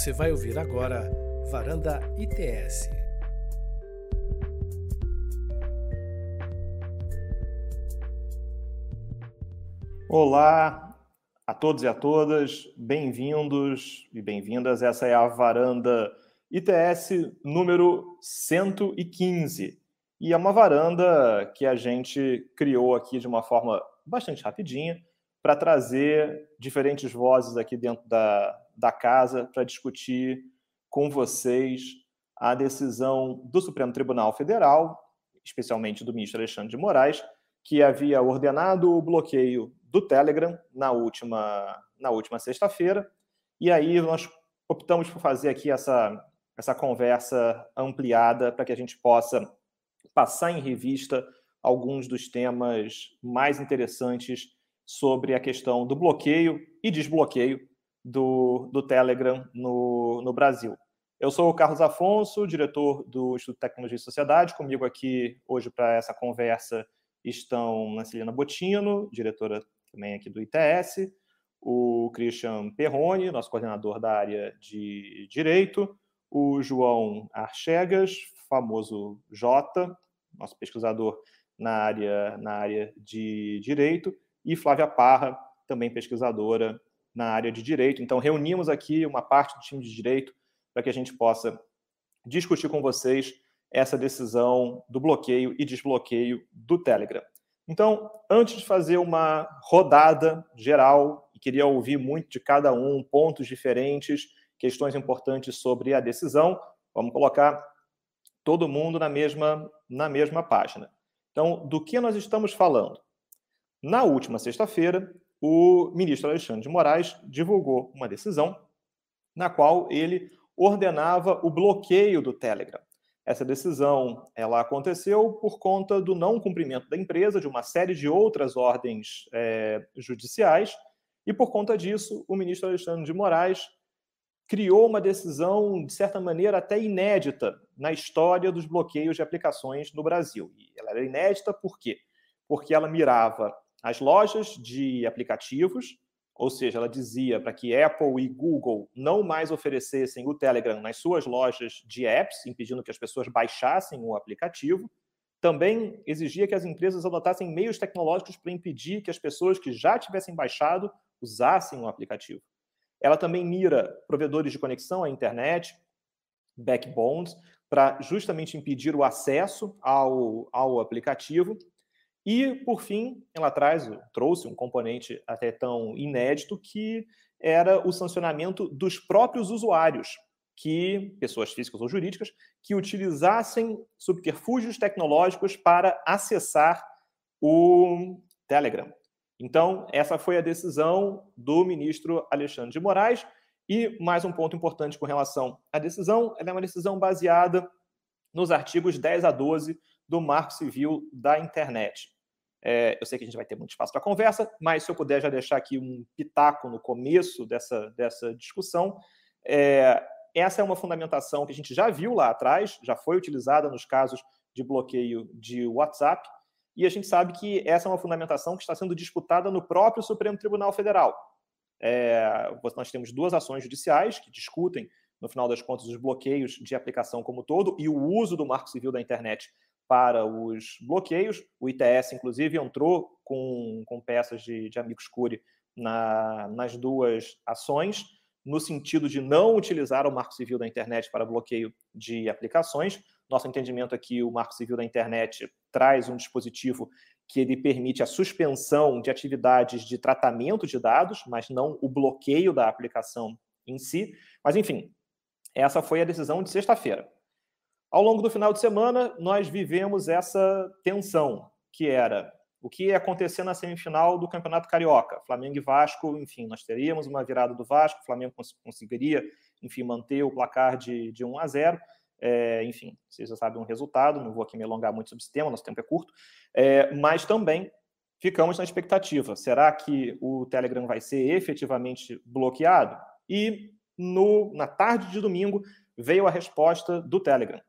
Você vai ouvir agora Varanda ITS. Olá a todos e a todas, bem-vindos e bem-vindas. Essa é a Varanda ITS número 115. E é uma varanda que a gente criou aqui de uma forma bastante rapidinha para trazer diferentes vozes aqui dentro da, da casa para discutir com vocês a decisão do Supremo Tribunal Federal, especialmente do ministro Alexandre de Moraes, que havia ordenado o bloqueio do Telegram na última, na última sexta-feira. E aí nós optamos por fazer aqui essa, essa conversa ampliada para que a gente possa passar em revista alguns dos temas mais interessantes sobre a questão do bloqueio e desbloqueio do, do Telegram no, no Brasil. Eu sou o Carlos Afonso, diretor do Instituto de Tecnologia e Sociedade. Comigo aqui hoje para essa conversa estão Nancilina Botino, diretora também aqui do ITS, o Christian Perrone, nosso coordenador da área de Direito, o João Archegas, famoso Jota, nosso pesquisador na área, na área de Direito, e Flávia Parra, também pesquisadora na área de Direito. Então, reunimos aqui uma parte do time de Direito para que a gente possa discutir com vocês essa decisão do bloqueio e desbloqueio do Telegram. Então, antes de fazer uma rodada geral, queria ouvir muito de cada um, pontos diferentes, questões importantes sobre a decisão, vamos colocar todo mundo na mesma, na mesma página. Então, do que nós estamos falando? Na última sexta-feira, o ministro Alexandre de Moraes divulgou uma decisão na qual ele ordenava o bloqueio do Telegram. Essa decisão ela aconteceu por conta do não cumprimento da empresa de uma série de outras ordens é, judiciais e por conta disso o ministro Alexandre de Moraes criou uma decisão de certa maneira até inédita na história dos bloqueios de aplicações no Brasil. E ela era inédita por quê? Porque ela mirava as lojas de aplicativos, ou seja, ela dizia para que Apple e Google não mais oferecessem o Telegram nas suas lojas de apps, impedindo que as pessoas baixassem o aplicativo. Também exigia que as empresas adotassem meios tecnológicos para impedir que as pessoas que já tivessem baixado usassem o aplicativo. Ela também mira provedores de conexão à internet, backbones, para justamente impedir o acesso ao, ao aplicativo e, por fim, ela traz, trouxe um componente até tão inédito que era o sancionamento dos próprios usuários, que pessoas físicas ou jurídicas que utilizassem subterfúgios tecnológicos para acessar o Telegram. Então, essa foi a decisão do ministro Alexandre de Moraes. E mais um ponto importante com relação à decisão: ela é uma decisão baseada nos artigos 10 a 12 do Marco Civil da Internet. É, eu sei que a gente vai ter muito espaço para conversa, mas se eu puder já deixar aqui um pitaco no começo dessa, dessa discussão, é, essa é uma fundamentação que a gente já viu lá atrás, já foi utilizada nos casos de bloqueio de WhatsApp, e a gente sabe que essa é uma fundamentação que está sendo disputada no próprio Supremo Tribunal Federal. É, nós temos duas ações judiciais que discutem, no final das contas, os bloqueios de aplicação como todo e o uso do marco civil da internet para os bloqueios. O ITS, inclusive, entrou com, com peças de, de amigos curi na, nas duas ações, no sentido de não utilizar o marco civil da internet para bloqueio de aplicações. Nosso entendimento aqui, o marco civil da internet traz um dispositivo que ele permite a suspensão de atividades de tratamento de dados, mas não o bloqueio da aplicação em si. Mas, enfim, essa foi a decisão de sexta-feira. Ao longo do final de semana, nós vivemos essa tensão, que era o que ia acontecer na semifinal do Campeonato Carioca. Flamengo e Vasco, enfim, nós teríamos uma virada do Vasco, o Flamengo cons conseguiria, enfim, manter o placar de, de 1 a 0. É, enfim, vocês já sabem o resultado, não vou aqui me alongar muito sobre esse tema, nosso tempo é curto, é, mas também ficamos na expectativa. Será que o Telegram vai ser efetivamente bloqueado? E no, na tarde de domingo veio a resposta do Telegram.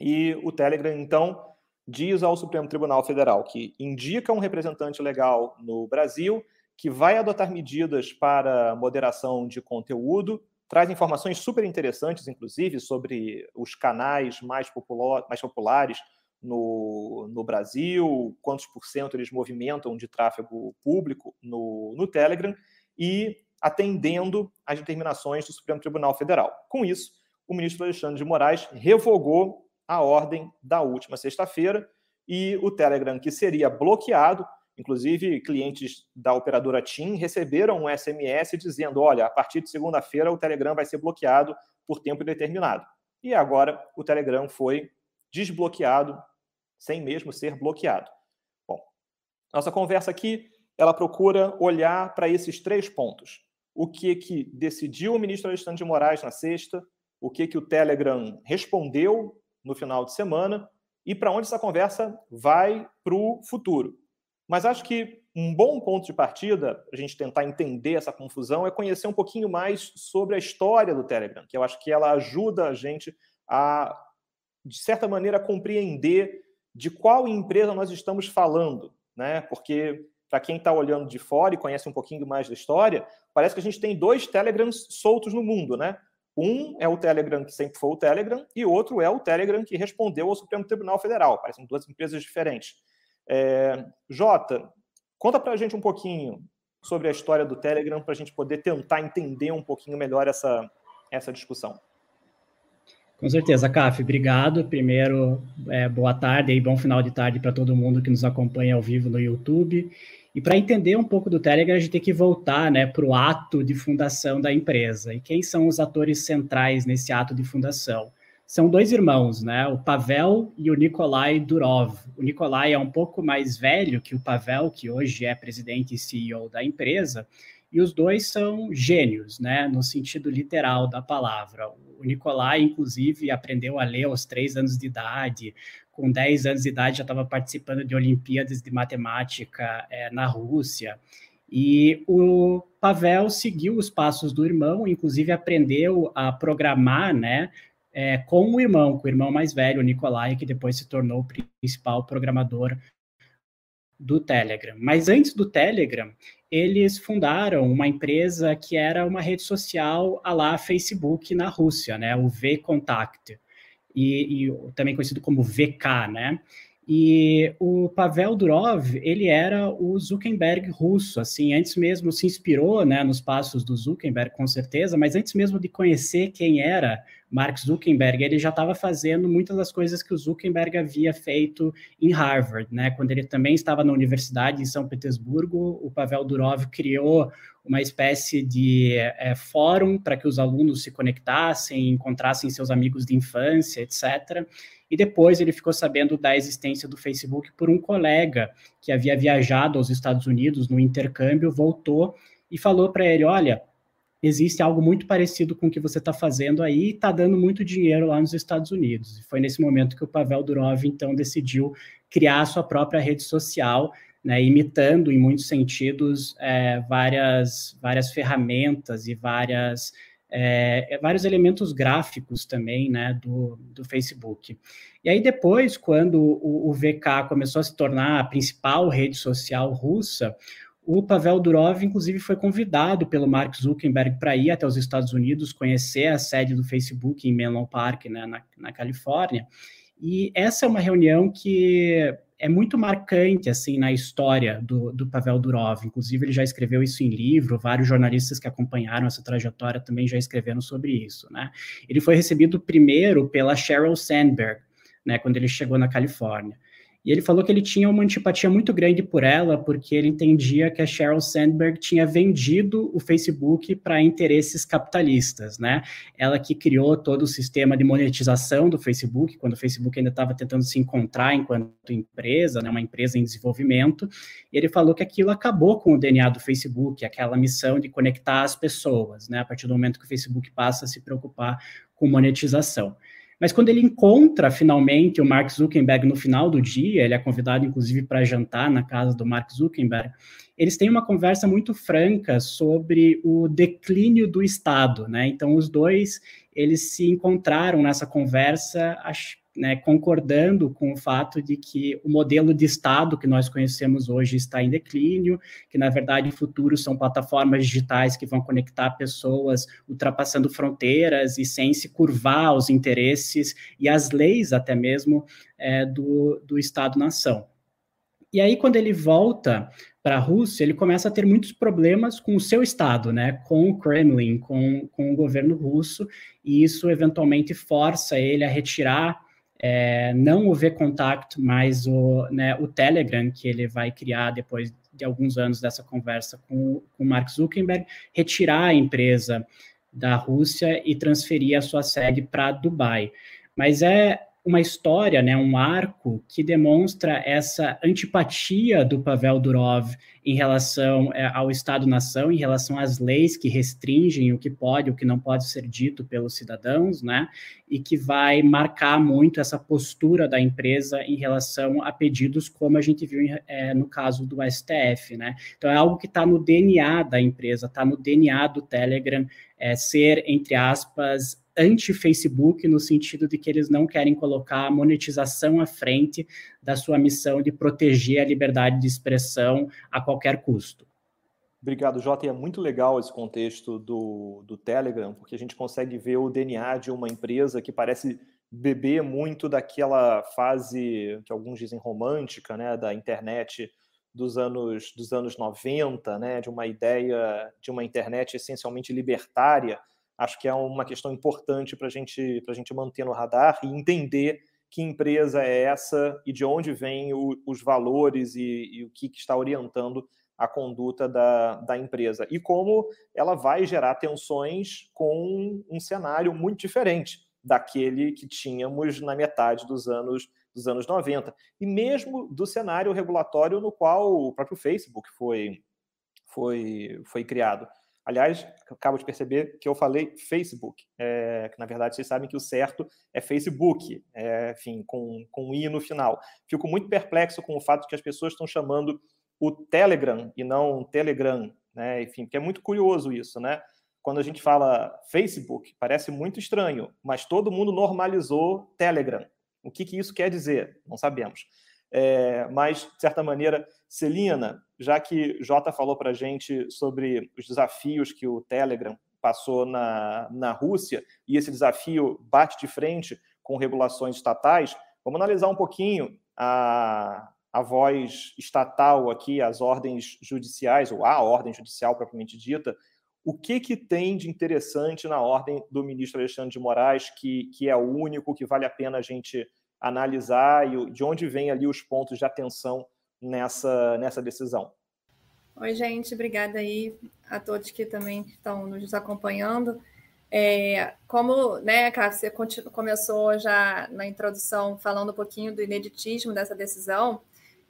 E o Telegram, então, diz ao Supremo Tribunal Federal que indica um representante legal no Brasil que vai adotar medidas para moderação de conteúdo traz informações super interessantes, inclusive, sobre os canais mais, popular, mais populares no, no Brasil, quantos por cento eles movimentam de tráfego público no, no Telegram e atendendo às determinações do Supremo Tribunal Federal. Com isso, o ministro Alexandre de Moraes revogou a ordem da última sexta-feira e o Telegram, que seria bloqueado, inclusive clientes da operadora TIM receberam um SMS dizendo: olha, a partir de segunda-feira o Telegram vai ser bloqueado por tempo indeterminado. E agora o Telegram foi desbloqueado sem mesmo ser bloqueado. Bom, nossa conversa aqui, ela procura olhar para esses três pontos. O que que decidiu o ministro Alexandre de Moraes na sexta, o que que o Telegram respondeu no final de semana e para onde essa conversa vai para o futuro. Mas acho que um bom ponto de partida, a gente tentar entender essa confusão, é conhecer um pouquinho mais sobre a história do Telegram, que eu acho que ela ajuda a gente a, de certa maneira, compreender de qual empresa nós estamos falando, né? Porque para quem está olhando de fora e conhece um pouquinho mais da história, parece que a gente tem dois Telegrams soltos no mundo, né? Um é o Telegram que sempre foi o Telegram e outro é o Telegram que respondeu ao Supremo Tribunal Federal. Parecem duas empresas diferentes. É... Jota, conta para a gente um pouquinho sobre a história do Telegram para a gente poder tentar entender um pouquinho melhor essa, essa discussão. Com certeza, Caf, obrigado. Primeiro, é, boa tarde e bom final de tarde para todo mundo que nos acompanha ao vivo no YouTube. E para entender um pouco do Telegram, a gente tem que voltar né, para o ato de fundação da empresa. E quem são os atores centrais nesse ato de fundação? São dois irmãos, né? O Pavel e o Nikolai Durov. O Nikolai é um pouco mais velho que o Pavel, que hoje é presidente e CEO da empresa, e os dois são gênios, né, no sentido literal da palavra. O Nicolai, inclusive, aprendeu a ler aos três anos de idade, com 10 anos de idade já estava participando de Olimpíadas de Matemática é, na Rússia. E o Pavel seguiu os passos do irmão, inclusive aprendeu a programar, né, é, com o irmão, com o irmão mais velho, o Nicolai, que depois se tornou o principal programador do Telegram. Mas antes do Telegram, eles fundaram uma empresa que era uma rede social a lá Facebook na Rússia, né, o VKontakte, e, e também conhecido como VK, né? E o Pavel Durov, ele era o Zuckerberg russo, assim, antes mesmo se inspirou, né, nos passos do Zuckerberg, com certeza, mas antes mesmo de conhecer quem era Mark Zuckerberg, ele já estava fazendo muitas das coisas que o Zuckerberg havia feito em Harvard, né, quando ele também estava na universidade em São Petersburgo, o Pavel Durov criou uma espécie de é, fórum para que os alunos se conectassem, encontrassem seus amigos de infância, etc., e depois ele ficou sabendo da existência do Facebook por um colega que havia viajado aos Estados Unidos no intercâmbio, voltou e falou para ele: Olha, existe algo muito parecido com o que você está fazendo aí e está dando muito dinheiro lá nos Estados Unidos. E foi nesse momento que o Pavel Durov, então, decidiu criar a sua própria rede social, né, imitando, em muitos sentidos, é, várias, várias ferramentas e várias é, é, vários elementos gráficos também, né, do, do Facebook. E aí depois, quando o, o, VK começou a se tornar a principal rede social russa, o Pavel Durov, inclusive, foi convidado pelo Mark Zuckerberg para ir até os Estados Unidos, conhecer a sede do Facebook em Menlo Park, né, na, na Califórnia. E essa é uma reunião que é muito marcante assim na história do, do Pavel Durov. Inclusive, ele já escreveu isso em livro, vários jornalistas que acompanharam essa trajetória também já escreveram sobre isso. Né? Ele foi recebido primeiro pela Sheryl Sandberg, né, quando ele chegou na Califórnia. E ele falou que ele tinha uma antipatia muito grande por ela, porque ele entendia que a Sheryl Sandberg tinha vendido o Facebook para interesses capitalistas, né? Ela que criou todo o sistema de monetização do Facebook, quando o Facebook ainda estava tentando se encontrar enquanto empresa, né, uma empresa em desenvolvimento. E ele falou que aquilo acabou com o DNA do Facebook, aquela missão de conectar as pessoas, né? A partir do momento que o Facebook passa a se preocupar com monetização. Mas quando ele encontra finalmente o Mark Zuckerberg no final do dia, ele é convidado inclusive para jantar na casa do Mark Zuckerberg, eles têm uma conversa muito franca sobre o declínio do Estado, né? Então os dois eles se encontraram nessa conversa, acho, né, concordando com o fato de que o modelo de Estado que nós conhecemos hoje está em declínio, que na verdade o futuro são plataformas digitais que vão conectar pessoas ultrapassando fronteiras e sem se curvar aos interesses e às leis até mesmo é, do, do Estado-nação. E aí, quando ele volta para a Rússia, ele começa a ter muitos problemas com o seu Estado, né, com o Kremlin, com, com o governo russo, e isso eventualmente força ele a retirar é, não o V-Contact, mas o, né, o Telegram, que ele vai criar depois de alguns anos dessa conversa com, com Mark Zuckerberg, retirar a empresa da Rússia e transferir a sua sede para Dubai. Mas é uma história, né, um arco que demonstra essa antipatia do Pavel Durov em relação é, ao Estado-nação, em relação às leis que restringem o que pode, o que não pode ser dito pelos cidadãos, né, e que vai marcar muito essa postura da empresa em relação a pedidos, como a gente viu é, no caso do STF, né. Então é algo que está no DNA da empresa, está no DNA do Telegram, é, ser, entre aspas, anti-Facebook, no sentido de que eles não querem colocar a monetização à frente da sua missão de proteger a liberdade de expressão a qualquer custo. Obrigado, Jota. E é muito legal esse contexto do, do Telegram, porque a gente consegue ver o DNA de uma empresa que parece beber muito daquela fase que alguns dizem romântica, né, da internet dos anos dos anos 90, né, de uma ideia de uma internet essencialmente libertária, acho que é uma questão importante para gente, a gente manter no radar e entender que empresa é essa e de onde vêm os valores e, e o que, que, está orientando a conduta da, da empresa. E como ela vai gerar tensões com um cenário muito diferente daquele que tínhamos na metade dos anos, dos anos 90. E mesmo do cenário regulatório no qual o próprio Facebook foi, foi, foi criado. Aliás, acabo de perceber que eu falei Facebook, é, que na verdade vocês sabem que o certo é Facebook, é, enfim, com, com um i no final. Fico muito perplexo com o fato de que as pessoas estão chamando o Telegram e não Telegram, né? Enfim, que é muito curioso isso, né? Quando a gente fala Facebook, parece muito estranho, mas todo mundo normalizou Telegram. O que, que isso quer dizer? Não sabemos. É, mas, de certa maneira, Celina, já que Jota falou para a gente sobre os desafios que o Telegram passou na, na Rússia, e esse desafio bate de frente com regulações estatais, vamos analisar um pouquinho a, a voz estatal aqui, as ordens judiciais, ou a ordem judicial propriamente dita, o que, que tem de interessante na ordem do ministro Alexandre de Moraes, que, que é o único que vale a pena a gente analisar e de onde vem ali os pontos de atenção nessa, nessa decisão. Oi, gente, obrigada aí a todos que também estão nos acompanhando. É, como, né, Cássio, você começou já na introdução falando um pouquinho do ineditismo dessa decisão,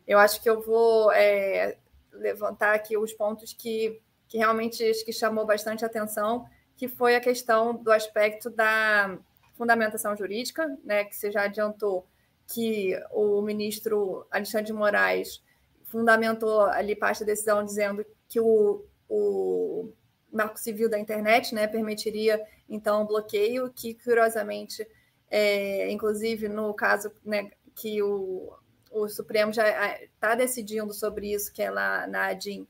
eu acho que eu vou é, levantar aqui os pontos que, que realmente que chamou bastante atenção, que foi a questão do aspecto da fundamentação jurídica, né, que você já adiantou que o ministro Alexandre de Moraes fundamentou ali parte da decisão dizendo que o, o marco civil da internet né, permitiria, então, bloqueio, que, curiosamente, é, inclusive no caso né, que o, o Supremo já está decidindo sobre isso, que é lá na ADIM,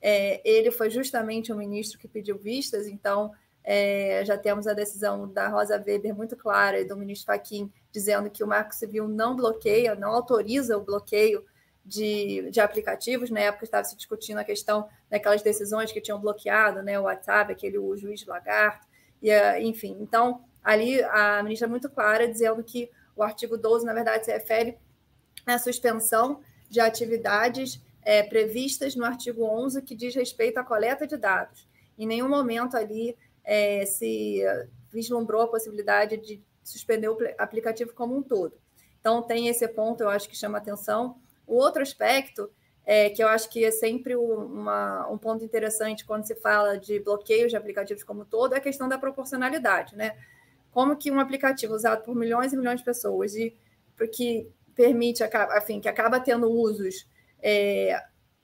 é, ele foi justamente o ministro que pediu vistas, então é, já temos a decisão da Rosa Weber muito clara e do ministro Fachin dizendo que o Marco Civil não bloqueia, não autoriza o bloqueio de, de aplicativos. Na época estava se discutindo a questão daquelas decisões que tinham bloqueado né, o WhatsApp, aquele o juiz Lagarto, e, enfim. Então, ali a ministra é muito clara dizendo que o artigo 12, na verdade, se refere à suspensão de atividades é, previstas no artigo 11, que diz respeito à coleta de dados. Em nenhum momento ali é, se vislumbrou a possibilidade de suspender o aplicativo como um todo. Então, tem esse ponto, eu acho que chama atenção. O outro aspecto, é, que eu acho que é sempre uma, um ponto interessante quando se fala de bloqueios de aplicativos como um todo, é a questão da proporcionalidade, né? Como que um aplicativo usado por milhões e milhões de pessoas e porque permite, enfim, que acaba tendo usos é,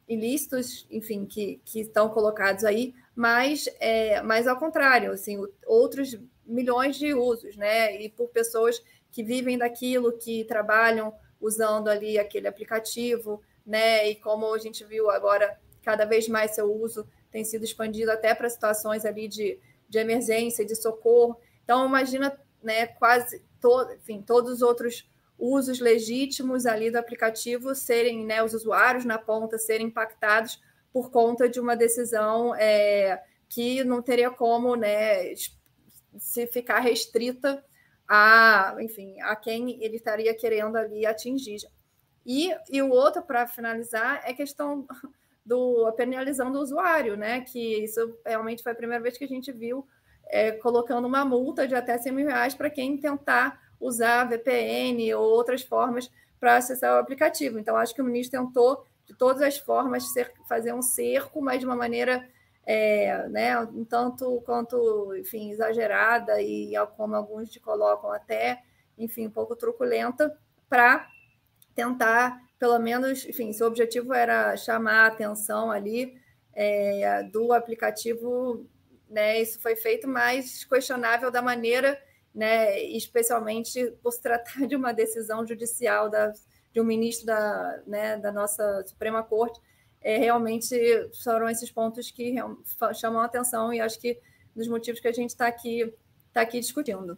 ilícitos, enfim, que, que estão colocados aí, mas, é, mas ao contrário, assim, outros milhões de usos, né? E por pessoas que vivem daquilo, que trabalham usando ali aquele aplicativo, né? E como a gente viu agora, cada vez mais seu uso tem sido expandido até para situações ali de, de emergência, de socorro. Então, imagina, né, quase todo, enfim, todos os outros usos legítimos ali do aplicativo serem, né, os usuários na ponta serem impactados por conta de uma decisão é, que não teria como, né, se ficar restrita a, enfim, a quem ele estaria querendo ali atingir. E, e o outro, para finalizar, é questão do penalizando o usuário, né? Que isso realmente foi a primeira vez que a gente viu é, colocando uma multa de até 100 mil reais para quem tentar usar VPN ou outras formas para acessar o aplicativo. Então, acho que o ministro tentou, de todas as formas, ser, fazer um cerco, mas de uma maneira é, né, um tanto quanto, enfim, exagerada e, como alguns te colocam, até, enfim, um pouco truculenta, para tentar, pelo menos, enfim, seu objetivo era chamar a atenção ali é, do aplicativo, né, isso foi feito, mas questionável da maneira, né, especialmente por se tratar de uma decisão judicial da, de um ministro da, né, da nossa Suprema Corte, é, realmente foram esses pontos que chamam a atenção e acho que dos motivos que a gente está aqui, tá aqui discutindo.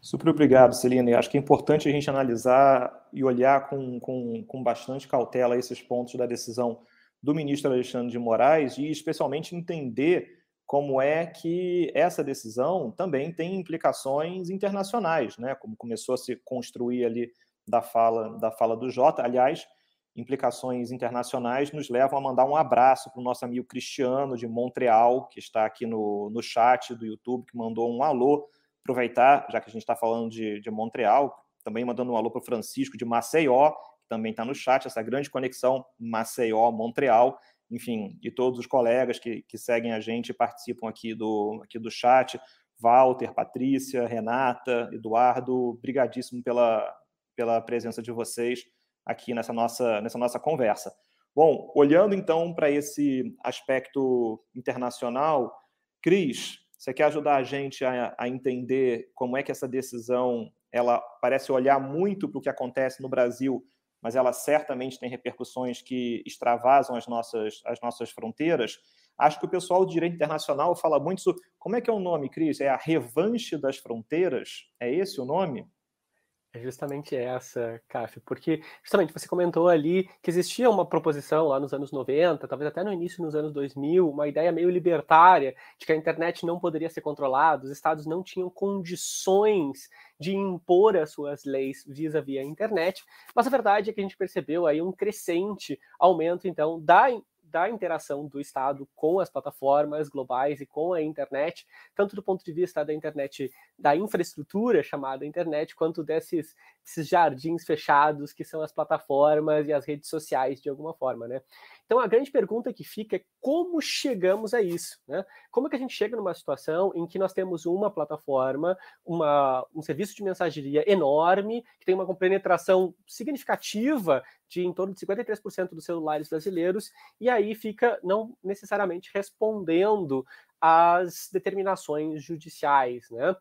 Super obrigado, Celina. Acho que é importante a gente analisar e olhar com, com, com bastante cautela esses pontos da decisão do ministro Alexandre de Moraes e, especialmente, entender como é que essa decisão também tem implicações internacionais, né? Como começou a se construir ali da fala da fala do Jota. Aliás, implicações internacionais nos levam a mandar um abraço para o nosso amigo Cristiano de Montreal, que está aqui no, no chat do YouTube, que mandou um alô. Aproveitar, já que a gente está falando de, de Montreal, também mandando um alô para o Francisco de Maceió, que também está no chat, essa grande conexão Maceió-Montreal. Enfim, e todos os colegas que, que seguem a gente e participam aqui do, aqui do chat. Walter, Patrícia, Renata, Eduardo, brigadíssimo pela, pela presença de vocês aqui nessa nossa, nessa nossa conversa. Bom, olhando então para esse aspecto internacional, Cris, você quer ajudar a gente a, a, entender como é que essa decisão ela parece olhar muito para o que acontece no Brasil, mas ela certamente tem repercussões que extravasam as nossas, as nossas fronteiras. Acho que o pessoal do direito internacional fala muito sobre. Como é que é o nome, Cris? É a revanche das fronteiras? É esse o nome? É justamente essa, Caf, porque justamente você comentou ali que existia uma proposição lá nos anos 90, talvez até no início nos anos 2000, uma ideia meio libertária de que a internet não poderia ser controlada, os estados não tinham condições de impor as suas leis vis-à-vis -vis a internet, mas a verdade é que a gente percebeu aí um crescente aumento então da da interação do Estado com as plataformas globais e com a internet, tanto do ponto de vista da internet, da infraestrutura chamada internet, quanto desses, desses jardins fechados que são as plataformas e as redes sociais, de alguma forma, né? Então, a grande pergunta que fica é como chegamos a isso? Né? Como que a gente chega numa situação em que nós temos uma plataforma, uma, um serviço de mensageria enorme, que tem uma penetração significativa de em torno de 53% dos celulares brasileiros, e aí fica não necessariamente respondendo às determinações judiciais, né?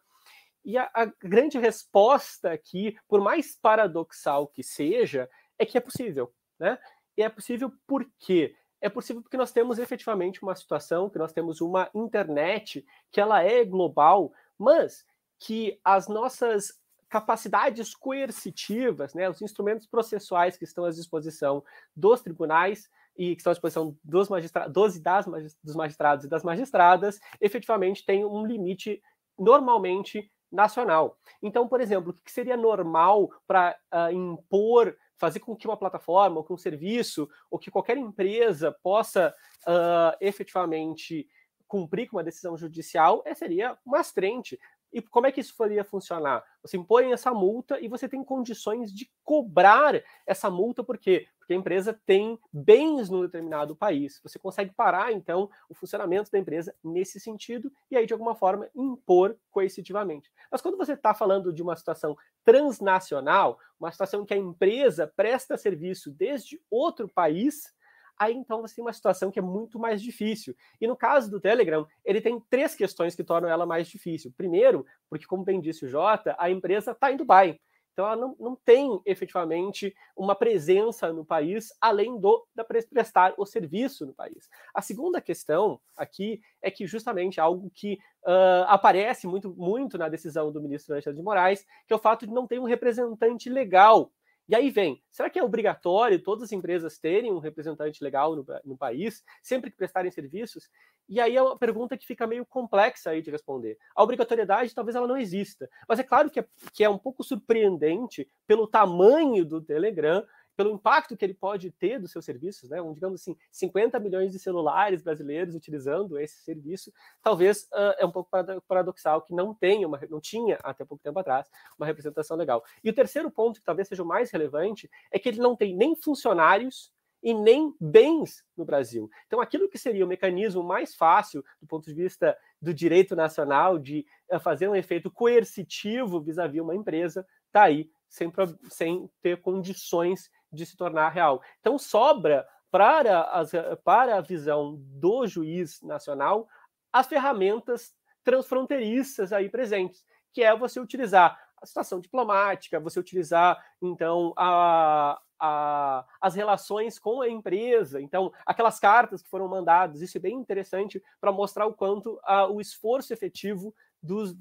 E a, a, grande resposta aqui, por mais paradoxal que seja, é que é possível, né? E é possível por quê? É possível porque nós temos efetivamente uma situação que nós temos uma internet que ela é global, mas que as nossas capacidades coercitivas, né, os instrumentos processuais que estão à disposição dos tribunais e que estão à disposição dos magistrados, das, dos magistrados e das magistradas, efetivamente tem um limite normalmente nacional. Então, por exemplo, o que seria normal para uh, ah, impor fazer com que uma plataforma, ou que um serviço, ou que qualquer empresa possa uh, efetivamente cumprir com uma decisão judicial, é, seria uma astrente. E como é que isso poderia funcionar? Você impõe essa multa e você tem condições de cobrar essa multa, por quê? Porque a empresa tem bens num determinado país. Você consegue parar, então, o funcionamento da empresa nesse sentido e aí, de alguma forma, impor coercitivamente. Mas quando você está falando de uma situação transnacional, uma situação em que a empresa presta serviço desde outro país, aí então você tem uma situação que é muito mais difícil. E no caso do Telegram, ele tem três questões que tornam ela mais difícil. Primeiro, porque, como bem disse o Jota, a empresa está em Dubai. Então, ela não, não tem efetivamente uma presença no país além do da prestar o serviço no país. A segunda questão aqui é que justamente algo que uh, aparece muito, muito na decisão do ministro Alexandre de Moraes, que é o fato de não ter um representante legal e aí vem, será que é obrigatório todas as empresas terem um representante legal no, no, país, sempre que prestarem serviços? E aí é uma pergunta que fica meio complexa aí de responder. A obrigatoriedade talvez ela não exista, mas é claro que é, que é um pouco surpreendente pelo tamanho do Telegram pelo impacto que ele pode ter dos seus serviços, né? Um, digamos assim, 50 milhões de celulares brasileiros utilizando esse serviço, talvez uh, é um pouco paradoxal que não tenha uma, não tinha até pouco tempo atrás uma representação legal. E o terceiro ponto, que talvez seja o mais relevante, é que ele não tem nem funcionários e nem bens no Brasil. Então, aquilo que seria o mecanismo mais fácil do ponto de vista do direito nacional de fazer um efeito coercitivo vis-à-vis -vis uma empresa, está aí sem, sem ter condições de se tornar real. Então, sobra para, as, para a visão do juiz nacional as ferramentas transfronteiriças aí presentes, que é você utilizar a situação diplomática, você utilizar, então, a, a, as relações com a empresa, então, aquelas cartas que foram mandadas, isso é bem interessante para mostrar o quanto a, o esforço efetivo dos,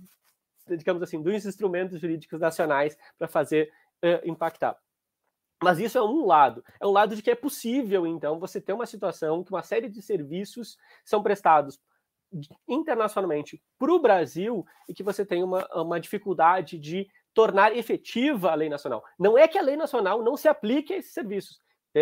digamos assim, dos instrumentos jurídicos nacionais para fazer uh, impactar. Mas isso é um lado. É um lado de que é possível, então, você ter uma situação que uma série de serviços são prestados internacionalmente para o Brasil e que você tem uma, uma dificuldade de tornar efetiva a lei nacional. Não é que a lei nacional não se aplique a esses serviços.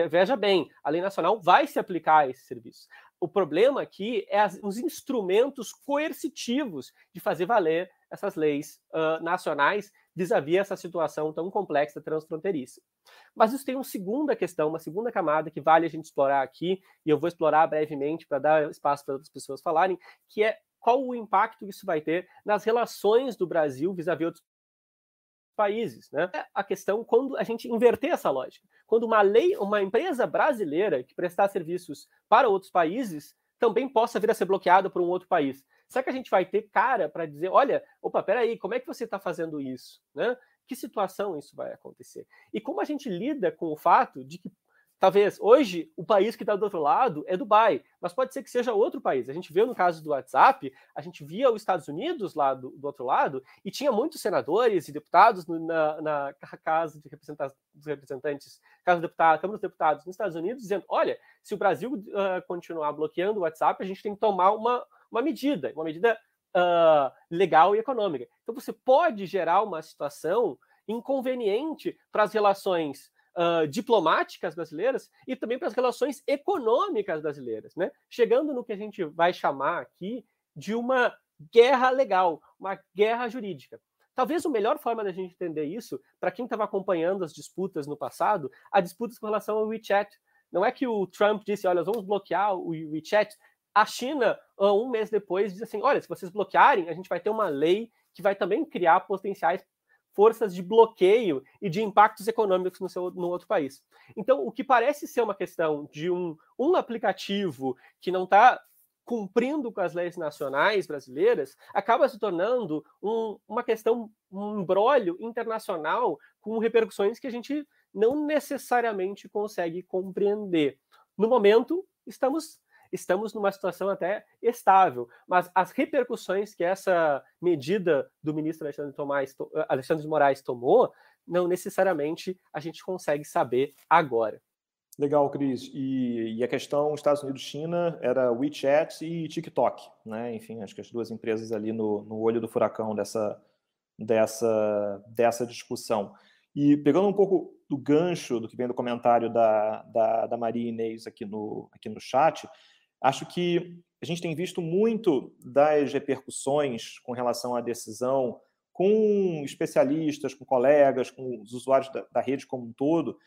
Veja bem, a lei nacional vai se aplicar a esses serviços. O problema aqui é as, os instrumentos coercitivos de fazer valer essas leis uh, nacionais vis-à-vis essa situação tão complexa transfronteiriça. Mas isso tem uma segunda questão, uma segunda camada que vale a gente explorar aqui, e eu vou explorar brevemente para dar espaço para outras pessoas falarem, que é qual o impacto que isso vai ter nas relações do Brasil vis-à-vis outros países, né? É a questão quando a gente inverter essa lógica. Quando uma lei, uma empresa brasileira que prestar serviços para outros países também possa vir a ser bloqueada por um outro país. Será que a gente vai ter cara para dizer, olha, opa, peraí, como é que você está fazendo isso? Né? Que situação isso vai acontecer? E como a gente lida com o fato de que Talvez hoje o país que está do outro lado é Dubai, mas pode ser que seja outro país. A gente viu no caso do WhatsApp, a gente via os Estados Unidos lá do, do outro lado e tinha muitos senadores e deputados na, na, casa de representantes, casa deputado, Câmara dos Deputados nos Estados Unidos, dizendo: olha, se o Brasil uh, continuar bloqueando o WhatsApp, a gente tem que tomar uma, uma medida, uma medida uh, legal e econômica. Então você pode gerar uma situação inconveniente para as relações uh, diplomáticas brasileiras e também para as relações econômicas brasileiras, né? Chegando no que a gente vai chamar aqui de uma guerra legal, uma guerra jurídica. Talvez a melhor forma da gente entender isso, para quem estava acompanhando as disputas no passado, a disputas com relação ao WeChat. Não é que o Trump disse, olha, vamos bloquear o WeChat. A China, um mês depois, diz assim: olha, se vocês bloquearem, a gente vai ter uma lei que vai também criar potenciais forças de bloqueio e de impactos econômicos no, seu, no outro país. Então, o que parece ser uma questão de um, um aplicativo que não está cumprindo com as leis nacionais brasileiras, acaba se tornando um, uma questão, um embrólio internacional com repercussões que a gente não necessariamente consegue compreender. No momento, estamos estamos numa situação até estável, mas as repercussões que essa medida do ministro Alexandre, Tomás, eh, Alexandre de Moraes tomou, não necessariamente a gente consegue saber agora. Legal, Cris. E, e, a questão Estados Unidos-China era WeChat e TikTok, né? Enfim, acho que as duas empresas ali no, no olho do furacão dessa, dessa, dessa discussão. E pegando um pouco do gancho do que vem do comentário da, da, da Maria Inês aqui no, aqui no chat, Acho que a gente tem visto muito das repercussões com relação à decisão com especialistas, com colegas, com os usuários da, da rede como um todo,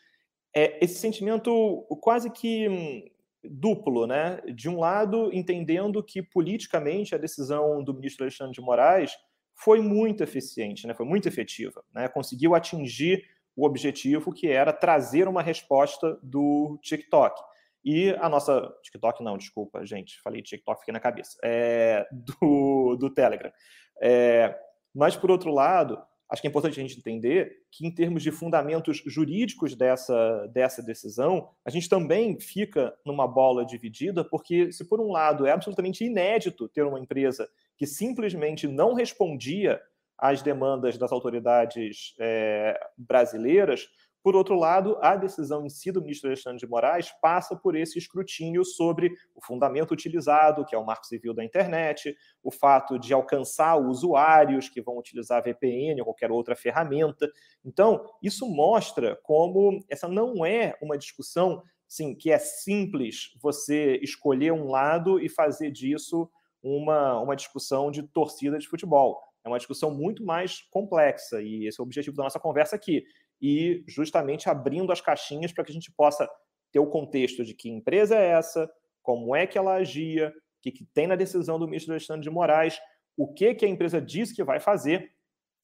é esse sentimento quase que hum, duplo, né? De um lado, entendendo que politicamente a decisão do ministro Alexandre de Moraes foi muito eficiente, né? Foi muito efetiva, né? Conseguiu atingir o objetivo que era trazer uma resposta do TikTok. E a nossa. TikTok não, desculpa, gente. Falei TikTok, fiquei na cabeça. É, do, do Telegram. É, mas, por outro lado, acho que é importante a gente entender que, em termos de fundamentos jurídicos dessa, dessa decisão, a gente também fica numa bola dividida, porque, se por um lado é absolutamente inédito ter uma empresa que simplesmente não respondia às demandas das autoridades é, brasileiras, por outro lado, a decisão em si do ministro Alexandre de Moraes passa por esse escrutínio sobre o fundamento utilizado, que é o marco civil da internet, o fato de alcançar usuários que vão utilizar VPN ou qualquer outra ferramenta. Então, isso mostra como essa não é uma discussão sim, que é simples você escolher um lado e fazer disso uma, uma discussão de torcida de futebol. É uma discussão muito mais complexa e esse é o objetivo da nossa conversa aqui e justamente abrindo as caixinhas para que a gente possa ter o contexto de que empresa é essa, como é que ela agia, o que, que tem na decisão do ministro Alexandre de Moraes, o que, que a empresa diz que vai fazer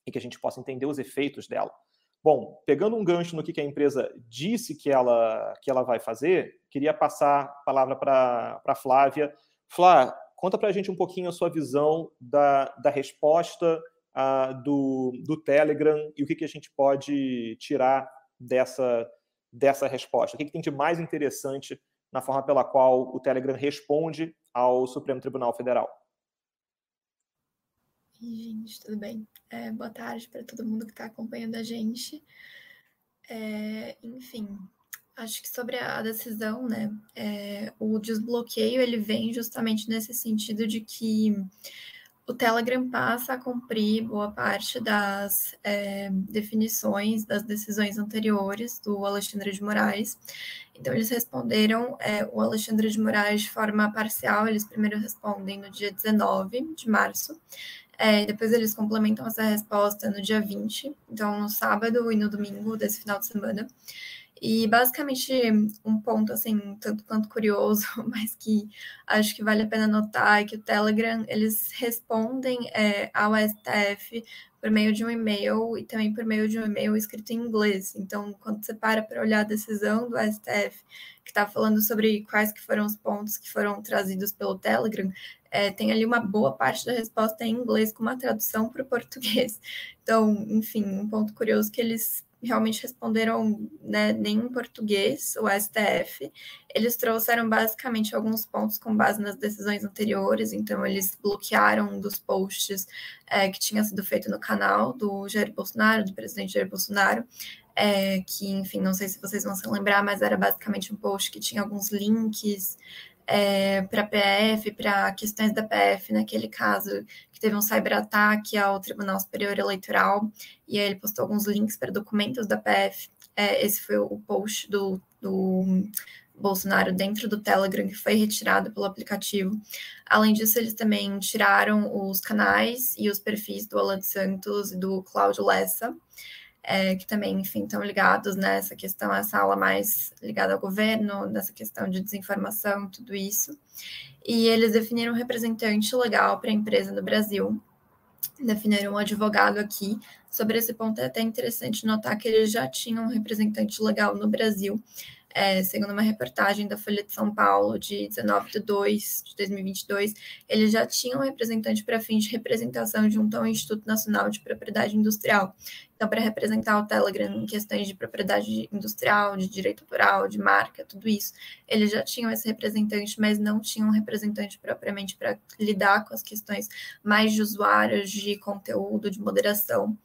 e que a gente possa entender os efeitos dela. Bom, pegando um gancho no que, que a empresa disse que ela, que ela vai fazer, queria passar a palavra para a Flávia. Flá, conta para a gente um pouquinho a sua visão da, da resposta uh, do, do Telegram e o que, que a gente pode tirar dessa, dessa resposta? O que, que tem de mais interessante na forma pela qual o Telegram responde ao Supremo Tribunal Federal? gente, tudo bem? É, boa tarde para todo mundo que está acompanhando a gente. É, enfim, acho que sobre a decisão, né, é, o desbloqueio ele vem justamente nesse sentido de que o Telegram passa a cumprir boa parte das é, definições das decisões anteriores do Alexandre de Moraes. Então, eles responderam é, o Alexandre de Moraes de forma parcial, eles primeiro respondem no dia 19 de março, é, depois eles complementam essa resposta no dia 20, então no sábado e no domingo desse final de semana. E basicamente um ponto assim, tanto quanto curioso, mas que acho que vale a pena notar é que o Telegram eles respondem é, ao STF por meio de um e-mail e também por meio de um e-mail escrito em inglês. Então, quando você para para olhar a decisão do STF, que está falando sobre quais que foram os pontos que foram trazidos pelo Telegram, é, tem ali uma boa parte da resposta em inglês com uma tradução para o português. Então, enfim, um ponto curioso que eles realmente responderam né, nem em português, o STF. Eles trouxeram basicamente alguns pontos com base nas decisões anteriores, então eles bloquearam um dos posts é, que tinha sido feito no canal do Jair Bolsonaro, do presidente Jair Bolsonaro, é, que, enfim, não sei se vocês vão se lembrar, mas era basicamente um post que tinha alguns links é, para PF, para questões da PF, naquele caso teve um cyberataque ao Tribunal Superior Eleitoral, e aí ele postou alguns links para documentos da PF. É, esse foi o post do, do Bolsonaro dentro do Telegram, que foi retirado pelo aplicativo. Além disso, eles também tiraram os canais e os perfis do Alan Santos e do Cláudio Lessa é, que também, enfim, estão ligados nessa questão, essa aula mais ligada ao governo, nessa questão de desinformação, tudo isso. E eles definiram um representante legal para a empresa no Brasil, definiram um advogado aqui. Sobre esse ponto é até interessante notar que eles já tinham um representante legal no Brasil, é, segundo uma reportagem da Folha de São Paulo, de 19 de 2 de 2022, eles já tinham um representante para fins de representação junto ao Instituto Nacional de Propriedade Industrial. Então, para representar o Telegram em questões de propriedade industrial, de direito autoral, de marca, tudo isso, eles já tinham esse representante, mas não tinham um representante propriamente para lidar com as questões mais de usuários, de conteúdo, de moderação.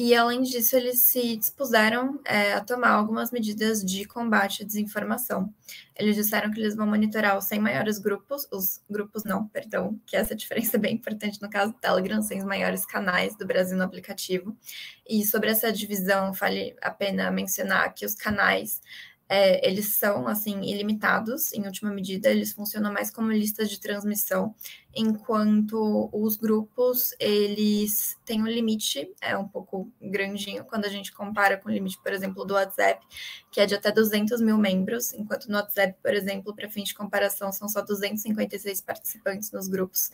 E, além disso, eles se dispuseram é, a tomar algumas medidas de combate à desinformação. Eles disseram que eles vão monitorar os 100 maiores grupos, os grupos não, perdão, que essa diferença é bem importante no caso do Telegram, 100 maiores canais do Brasil no aplicativo. E sobre essa divisão, vale a pena mencionar que os canais é, eles são assim ilimitados em última medida eles funcionam mais como listas de transmissão enquanto os grupos eles têm um limite é um pouco grandinho quando a gente compara com o limite por exemplo do WhatsApp que é de até 200 mil membros enquanto no WhatsApp por exemplo para fim de comparação são só 256 participantes nos grupos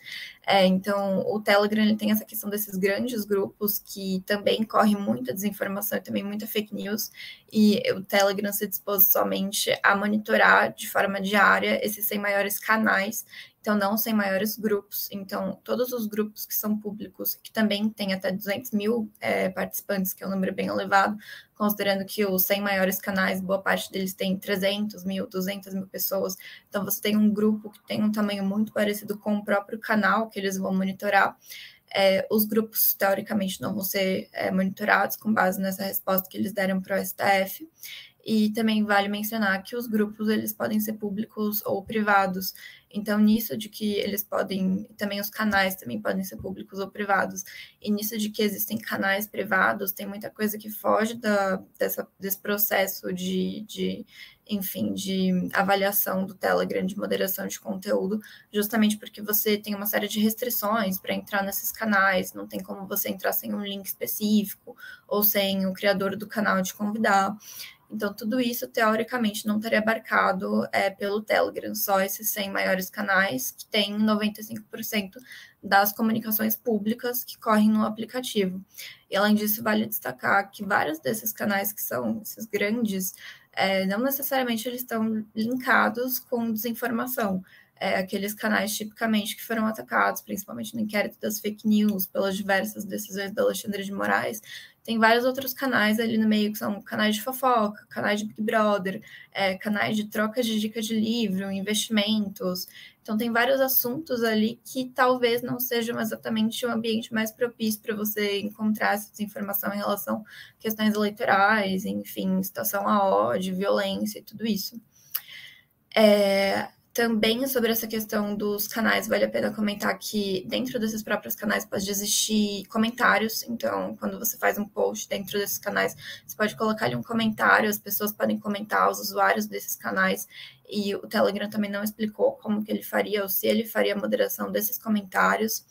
é, então o Telegram ele tem essa questão desses grandes grupos que também corre muita desinformação e também muita fake news e o Telegram se dispôs somente a monitorar de forma diária esses 100 maiores canais. Então não sem maiores grupos. Então, todos os grupos que são públicos, que também têm até 200 mil é, participantes, que é um número bem elevado, considerando que os 100 maiores canais, boa parte deles tem 300 mil, 200 mil pessoas. Então, você tem um grupo que tem um tamanho muito parecido com o próprio canal que eles vão monitorar. É, os grupos, teoricamente, não vão ser é, monitorados com base nessa resposta que eles deram para o STF. E também vale mencionar que os grupos eles podem ser públicos ou privados. Então, nisso de que eles podem, também os canais também podem ser públicos ou privados. E nisso de que existem canais privados, tem muita coisa que foge da, dessa, desse processo de, de, enfim, de avaliação do Telegram, de moderação de conteúdo, justamente porque você tem uma série de restrições para entrar nesses canais, não tem como você entrar sem um link específico ou sem o criador do canal te convidar. Então, tudo isso, teoricamente, não estaria abarcado é, pelo Telegram, só esses 100 maiores canais, que têm 95% das comunicações públicas que correm no aplicativo. E, além disso, vale destacar que vários desses canais, que são esses grandes, é, não necessariamente eles estão linkados com desinformação. É, aqueles canais tipicamente que foram atacados, principalmente no inquérito das fake news, pelas diversas decisões da Alexandre de Moraes, tem vários outros canais ali no meio, que são canais de fofoca, canais de Big Brother, é, canais de troca de dicas de livro, investimentos. Então, tem vários assuntos ali que talvez não sejam exatamente o ambiente mais propício para você encontrar essa desinformação em relação a questões eleitorais, enfim, situação a ódio, violência e tudo isso. É, também sobre essa questão dos canais, vale a pena comentar que dentro desses próprios canais pode existir comentários. Então, quando você faz um post dentro desses canais, você pode colocar ali um comentário, as pessoas podem comentar, os usuários desses canais. E o Telegram também não explicou como que ele faria ou se ele faria a moderação desses comentários.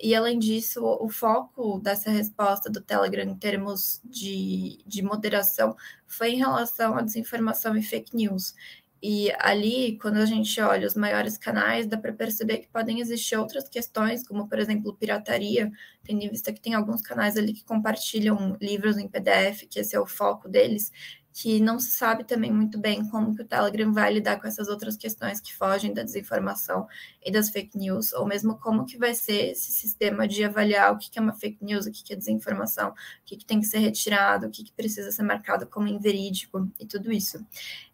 E além disso, o foco dessa resposta do Telegram em termos de, de moderação foi em relação à desinformação e fake news. E ali, quando a gente olha os maiores canais, dá para perceber que podem existir outras questões, como, por exemplo, pirataria, tendo em vista que tem alguns canais ali que compartilham livros em PDF, que esse é o foco deles, que não se sabe também muito bem como que o Telegram vai lidar com essas outras questões que fogem da desinformação e das fake news, ou mesmo como que vai ser esse sistema de avaliar o que é uma fake news, o que é desinformação, o que tem que ser retirado, o que precisa ser marcado como inverídico e tudo isso.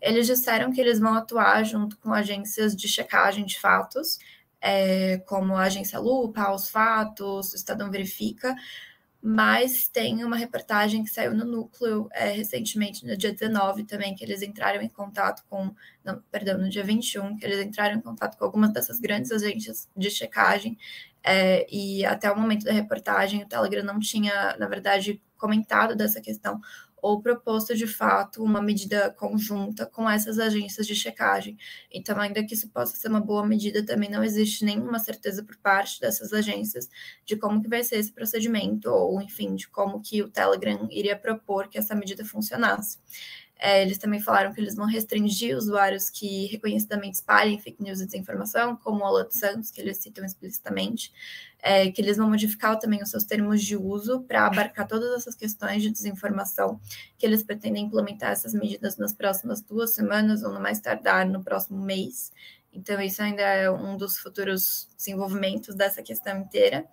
Eles disseram que eles vão atuar junto com agências de checagem de fatos, é, como a agência Lupa, os fatos, o Estadão Verifica, mas tem uma reportagem que saiu no núcleo é, recentemente, no dia 19 também, que eles entraram em contato com, não, perdão, no dia 21, que eles entraram em contato com algumas dessas grandes agências de checagem, é, e até o momento da reportagem o Telegram não tinha, na verdade, comentado dessa questão, ou proposto de fato uma medida conjunta com essas agências de checagem. Então, ainda que isso possa ser uma boa medida, também não existe nenhuma certeza por parte dessas agências de como que vai ser esse procedimento, ou enfim, de como que o Telegram iria propor que essa medida funcionasse. É, eles também falaram que eles vão restringir usuários que reconhecidamente espalhem fake news e desinformação, como o Alan Santos, que eles citam explicitamente, é, que eles vão modificar também os seus termos de uso para abarcar todas essas questões de desinformação, que eles pretendem implementar essas medidas nas próximas duas semanas ou no mais tardar no próximo mês. Então, isso ainda é um dos futuros desenvolvimentos dessa questão inteira.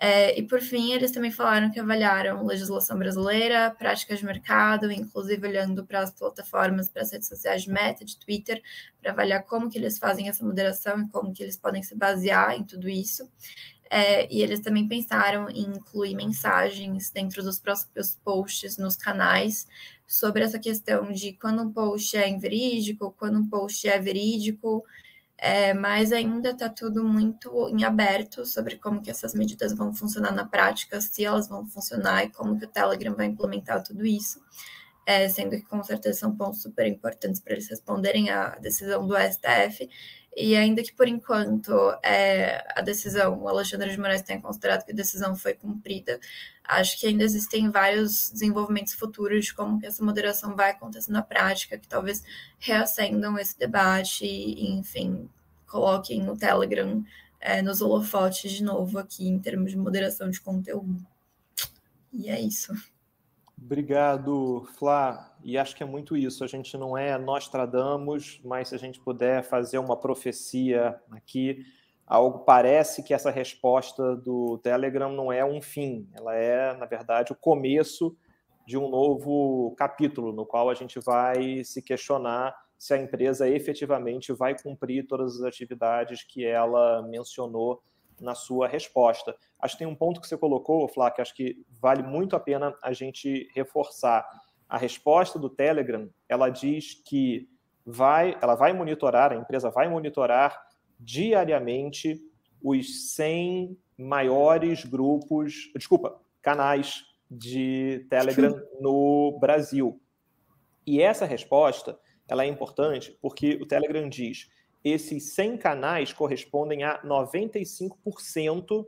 É, e por fim, eles também falaram que avaliaram legislação brasileira, práticas de mercado, inclusive olhando para as plataformas, para as redes sociais de Meta, de Twitter, para avaliar como que eles fazem essa moderação e como que eles podem se basear em tudo isso. É, e eles também pensaram em incluir mensagens dentro dos próprios posts nos canais sobre essa questão de quando um post é inverídico, quando um post é verídico, é, mas ainda está tudo muito em aberto sobre como que essas medidas vão funcionar na prática, se elas vão funcionar e como que o Telegram vai implementar tudo isso, é, sendo que com certeza são pontos super importantes para eles responderem à decisão do STF, e ainda que por enquanto é, a decisão, o Alexandre de Moraes tenha considerado que a decisão foi cumprida, acho que ainda existem vários desenvolvimentos futuros de como que essa moderação vai acontecer na prática, que talvez reacendam esse debate e, enfim, coloquem o Telegram é, nos holofotes de novo aqui em termos de moderação de conteúdo. E é isso. Obrigado, Flá. E acho que é muito isso. A gente não é nós tradamos, mas se a gente puder fazer uma profecia aqui, algo parece que essa resposta do Telegram não é um fim, ela é, na verdade, o começo de um novo capítulo no qual a gente vai se questionar se a empresa efetivamente vai cumprir todas as atividades que ela mencionou na sua resposta. Acho que tem um ponto que você colocou, Flá, que acho que vale muito a pena a gente reforçar. A resposta do Telegram, ela diz que vai, ela vai monitorar, a empresa vai monitorar diariamente os 100 maiores grupos, desculpa, canais de Telegram no Brasil. E essa resposta ela é importante porque o Telegram diz esses 100 canais correspondem a 95%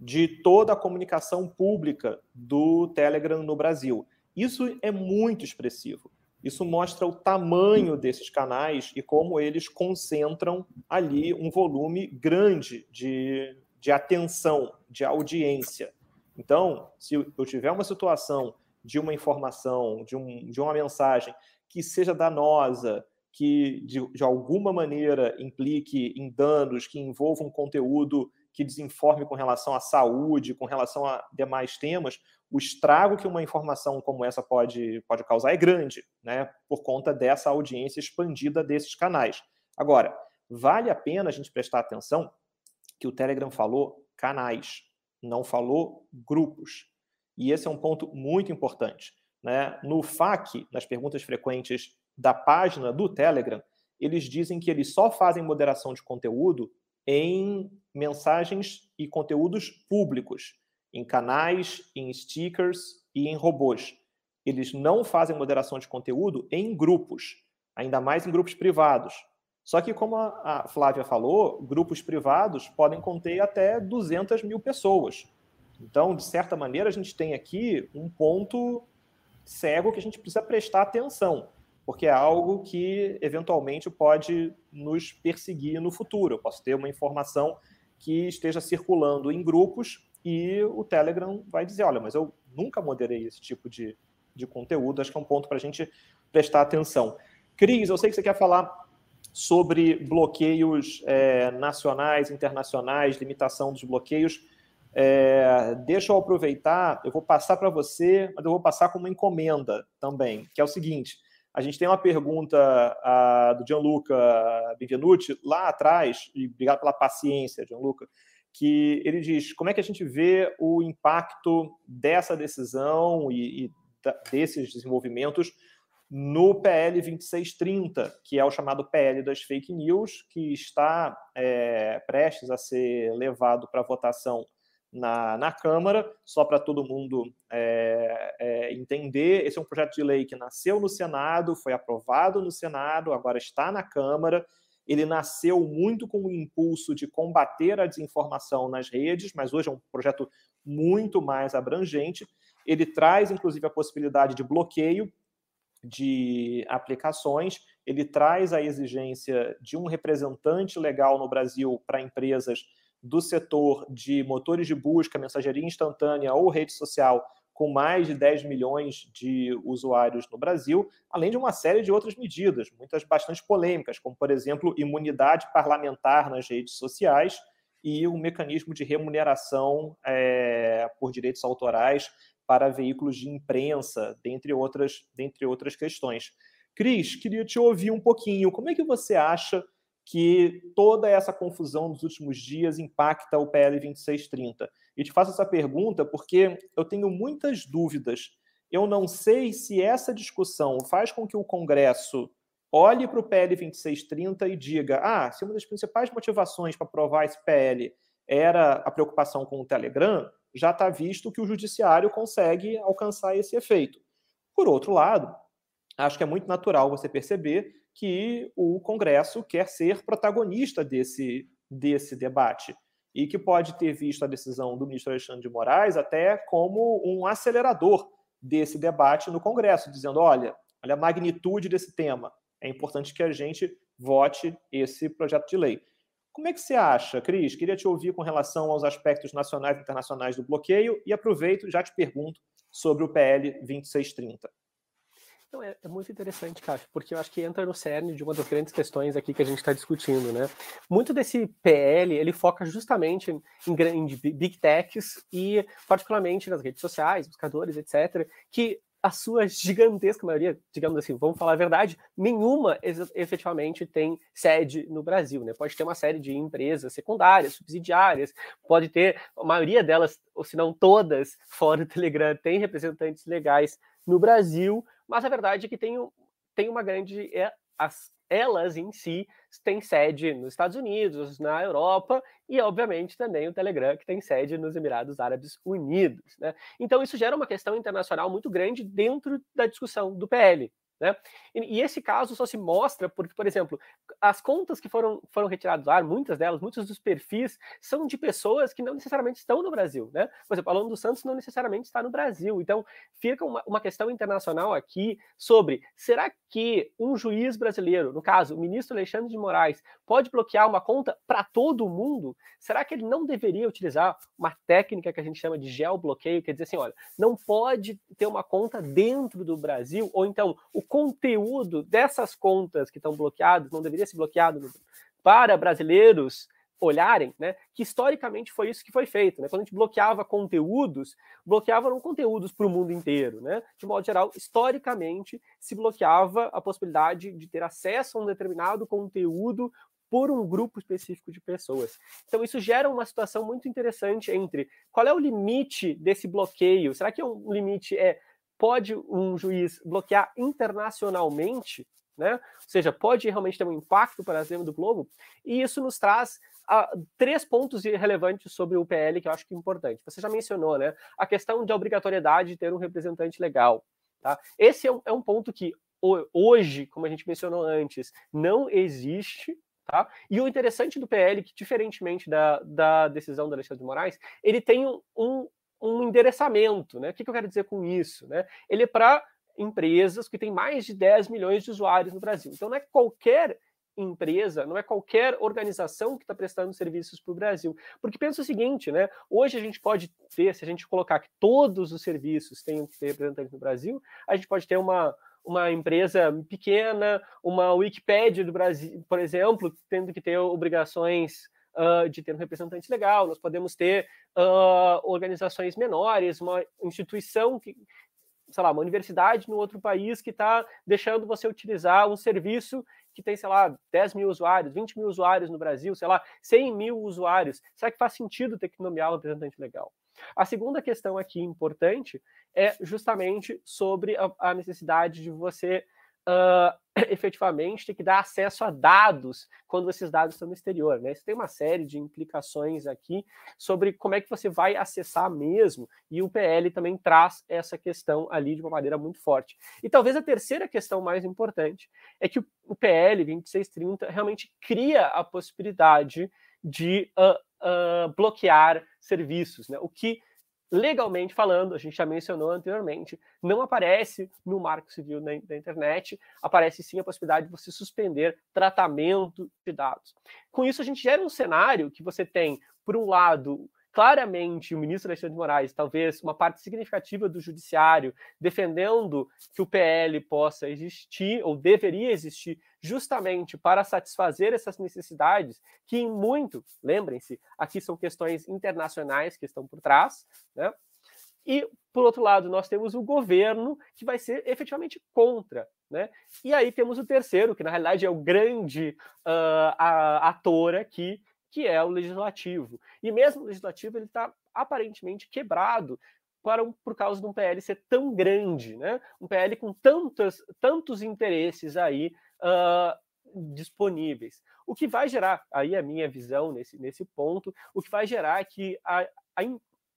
de toda a comunicação pública do Telegram no Brasil. Isso é muito expressivo. Isso mostra o tamanho desses canais e como eles concentram ali um volume grande de, de atenção, de audiência. Então, se eu tiver uma situação de uma informação, de, um, de uma mensagem que seja danosa, que de, de alguma maneira implique em danos, que envolva um conteúdo que desinforme com relação à saúde, com relação a demais temas, o estrago que uma informação como essa pode, pode causar é grande, né? Por conta dessa audiência expandida desses canais. Agora, vale a pena a gente prestar atenção que o Telegram falou canais, não falou grupos. E esse é um ponto muito importante. Né? No FAQ, nas perguntas frequentes da página do Telegram, eles dizem que eles só fazem moderação de conteúdo em mensagens e conteúdos públicos, em canais, em stickers e em robôs. Eles não fazem moderação de conteúdo em grupos, ainda mais em grupos privados. Só que, como a Flávia falou, grupos privados podem conter até 200 mil pessoas. Então, de certa maneira, a gente tem aqui um ponto cego que a gente precisa prestar atenção, porque é algo que eventualmente pode nos perseguir no futuro. Eu posso ter uma informação que esteja circulando em grupos e o Telegram vai dizer: olha, mas eu nunca moderei esse tipo de, de conteúdo. Acho que é um ponto para a gente prestar atenção. Cris, eu sei que você quer falar sobre bloqueios é, nacionais, internacionais, limitação dos bloqueios. É, deixa eu aproveitar, eu vou passar para você, mas eu vou passar com uma encomenda também, que é o seguinte: a gente tem uma pergunta a, do Gianluca Benvenuti lá atrás, e obrigado pela paciência, Gianluca, que ele diz como é que a gente vê o impacto dessa decisão e, e desses desenvolvimentos no PL 2630, que é o chamado PL das fake news, que está é, prestes a ser levado para votação na, na Câmara, só para todo mundo é, é, entender. Esse é um projeto de lei que nasceu no Senado, foi aprovado no Senado, agora está na Câmara. Ele nasceu muito com o impulso de combater a desinformação nas redes, mas hoje é um projeto muito mais abrangente. Ele traz, inclusive, a possibilidade de bloqueio de aplicações, ele traz a exigência de um representante legal no Brasil para empresas do setor de motores de busca, mensageria instantânea ou rede social com mais de 10 milhões de usuários no Brasil, além de uma série de outras medidas, muitas bastante polêmicas, como, por exemplo, imunidade parlamentar nas redes sociais e um mecanismo de remuneração é, por direitos autorais para veículos de imprensa, dentre outras, dentre outras questões. Cris, queria te ouvir um pouquinho. Como é que você acha que toda essa confusão dos últimos dias impacta o PL 2630? E te faço essa pergunta porque eu tenho muitas dúvidas. Eu não sei se essa discussão faz com que o Congresso olhe para o PL 2630 e diga: ah, se uma das principais motivações para aprovar esse PL era a preocupação com o Telegram, já está visto que o judiciário consegue alcançar esse efeito. Por outro lado, acho que é muito natural você perceber que o Congresso quer ser protagonista desse, desse debate e que pode ter visto a decisão do ministro Alexandre de Moraes até como um acelerador desse debate no Congresso, dizendo: olha, olha a magnitude desse tema, é importante que a gente vote esse projeto de lei. Como é que você acha, Cris? Queria te ouvir com relação aos aspectos nacionais e internacionais do bloqueio e aproveito já te pergunto sobre o PL 2630. Não, é, é, muito interessante, Cássio, porque eu acho que entra no cerne de uma das grandes questões aqui que a gente está discutindo, né? Muito desse PL, ele foca justamente em, em big techs e particularmente nas redes sociais, buscadores, etc., que a sua gigantesca maioria, digamos assim, vamos falar a verdade, nenhuma efetivamente tem sede no Brasil, né? Pode ter uma série de empresas secundárias, subsidiárias, pode ter, a maioria delas, ou se não todas, fora do Telegram, tem representantes legais no Brasil, mas a verdade é que tem, tem uma grande. É, as, elas em si têm sede nos Estados Unidos, na Europa e, obviamente, também o Telegram, que tem sede nos Emirados Árabes Unidos. Né? Então, isso gera uma questão internacional muito grande dentro da discussão do PL. Né? E, e, esse caso só se mostra porque, por exemplo, as contas que foram, foram retiradas do ar, muitas delas, muitos dos perfis, são de pessoas que não necessariamente estão no Brasil. Né? Por exemplo, Alan dos Santos não necessariamente está no Brasil. Então, fica uma, uma questão internacional aqui sobre será que um juiz brasileiro, no caso, o ministro Alexandre de Moraes, pode bloquear uma conta para todo mundo? Será que ele não deveria utilizar uma técnica que a gente chama de geobloqueio, quer dizer assim, olha, não pode ter uma conta dentro do Brasil, ou então o conteúdo dessas contas que estão bloqueadas não deveria ser bloqueado para brasileiros olharem, né? Que historicamente foi isso que foi feito, né? Quando a gente bloqueava conteúdos, bloqueavam conteúdos para o mundo inteiro, né? De modo geral, historicamente se bloqueava a possibilidade de ter acesso a um determinado conteúdo por um grupo específico de pessoas. Então isso gera uma situação muito interessante entre qual é o limite desse bloqueio? Será que um limite é pode um juiz bloquear internacionalmente, né? Ou seja, pode realmente ter um impacto para cima do globo, e isso nos traz uh, três pontos relevantes sobre o PL que eu acho que é importante. Você já mencionou, né? A questão de obrigatoriedade de ter um representante legal. Tá? Esse é um, é um ponto que hoje, como a gente mencionou antes, não existe, Tá? E o interessante do PL, que diferentemente da, da decisão do Alexandre de Moraes, ele tem um, um endereçamento. Né? O que, eu quero dizer com isso? Né? Ele é para empresas que têm mais de 10 milhões de usuários no Brasil. Então, não é qualquer empresa, não é qualquer organização que está prestando serviços para o Brasil. Porque pensa o seguinte, né? Hoje a gente pode ter, se a gente colocar que todos os serviços tenham que ter representantes no Brasil, a gente pode ter uma, uma empresa pequena, uma Wikipédia do Brasil, por exemplo, tendo que ter obrigações uh, de ter um representante legal, nós podemos ter uh, organizações menores, uma instituição que, sei lá, uma universidade no outro país que está deixando você utilizar um serviço que tem, sei lá, 10 mil usuários, 20 mil usuários no Brasil, sei lá, 100 mil usuários. Será que faz sentido ter que nomear um representante legal? A segunda questão aqui importante é justamente sobre a, a necessidade de você uh, efetivamente ter que dar acesso a dados quando esses dados estão no exterior. Né? Isso tem uma série de implicações aqui sobre como é que você vai acessar mesmo, e o PL também traz essa questão ali de uma maneira muito forte. E talvez a terceira questão mais importante é que o PL 2630 realmente cria a possibilidade de uh, uh, bloquear serviços, né? o que legalmente falando, a gente já mencionou anteriormente, não aparece no Marco Civil da, da, internet, aparece sim a possibilidade de você suspender tratamento de dados. Com isso, a gente gera um cenário que você tem, por um lado, claramente o ministro Alexandre de Moraes, talvez uma parte significativa do judiciário, defendendo que o PL possa existir ou deveria existir justamente para satisfazer essas necessidades, que em muito, lembrem-se, aqui são questões internacionais que estão por trás, né? E, por outro lado, nós temos o governo que vai ser efetivamente contra. Né? E aí temos o terceiro, que na realidade é o grande uh, ator aqui, que é o legislativo. E mesmo o legislativo ele está aparentemente quebrado para um, por causa de um PL ser tão grande, né? Um PL com tantos, tantos interesses aí uh, disponíveis. O que vai gerar, aí a minha visão nesse, nesse ponto, o que vai gerar é que a, a,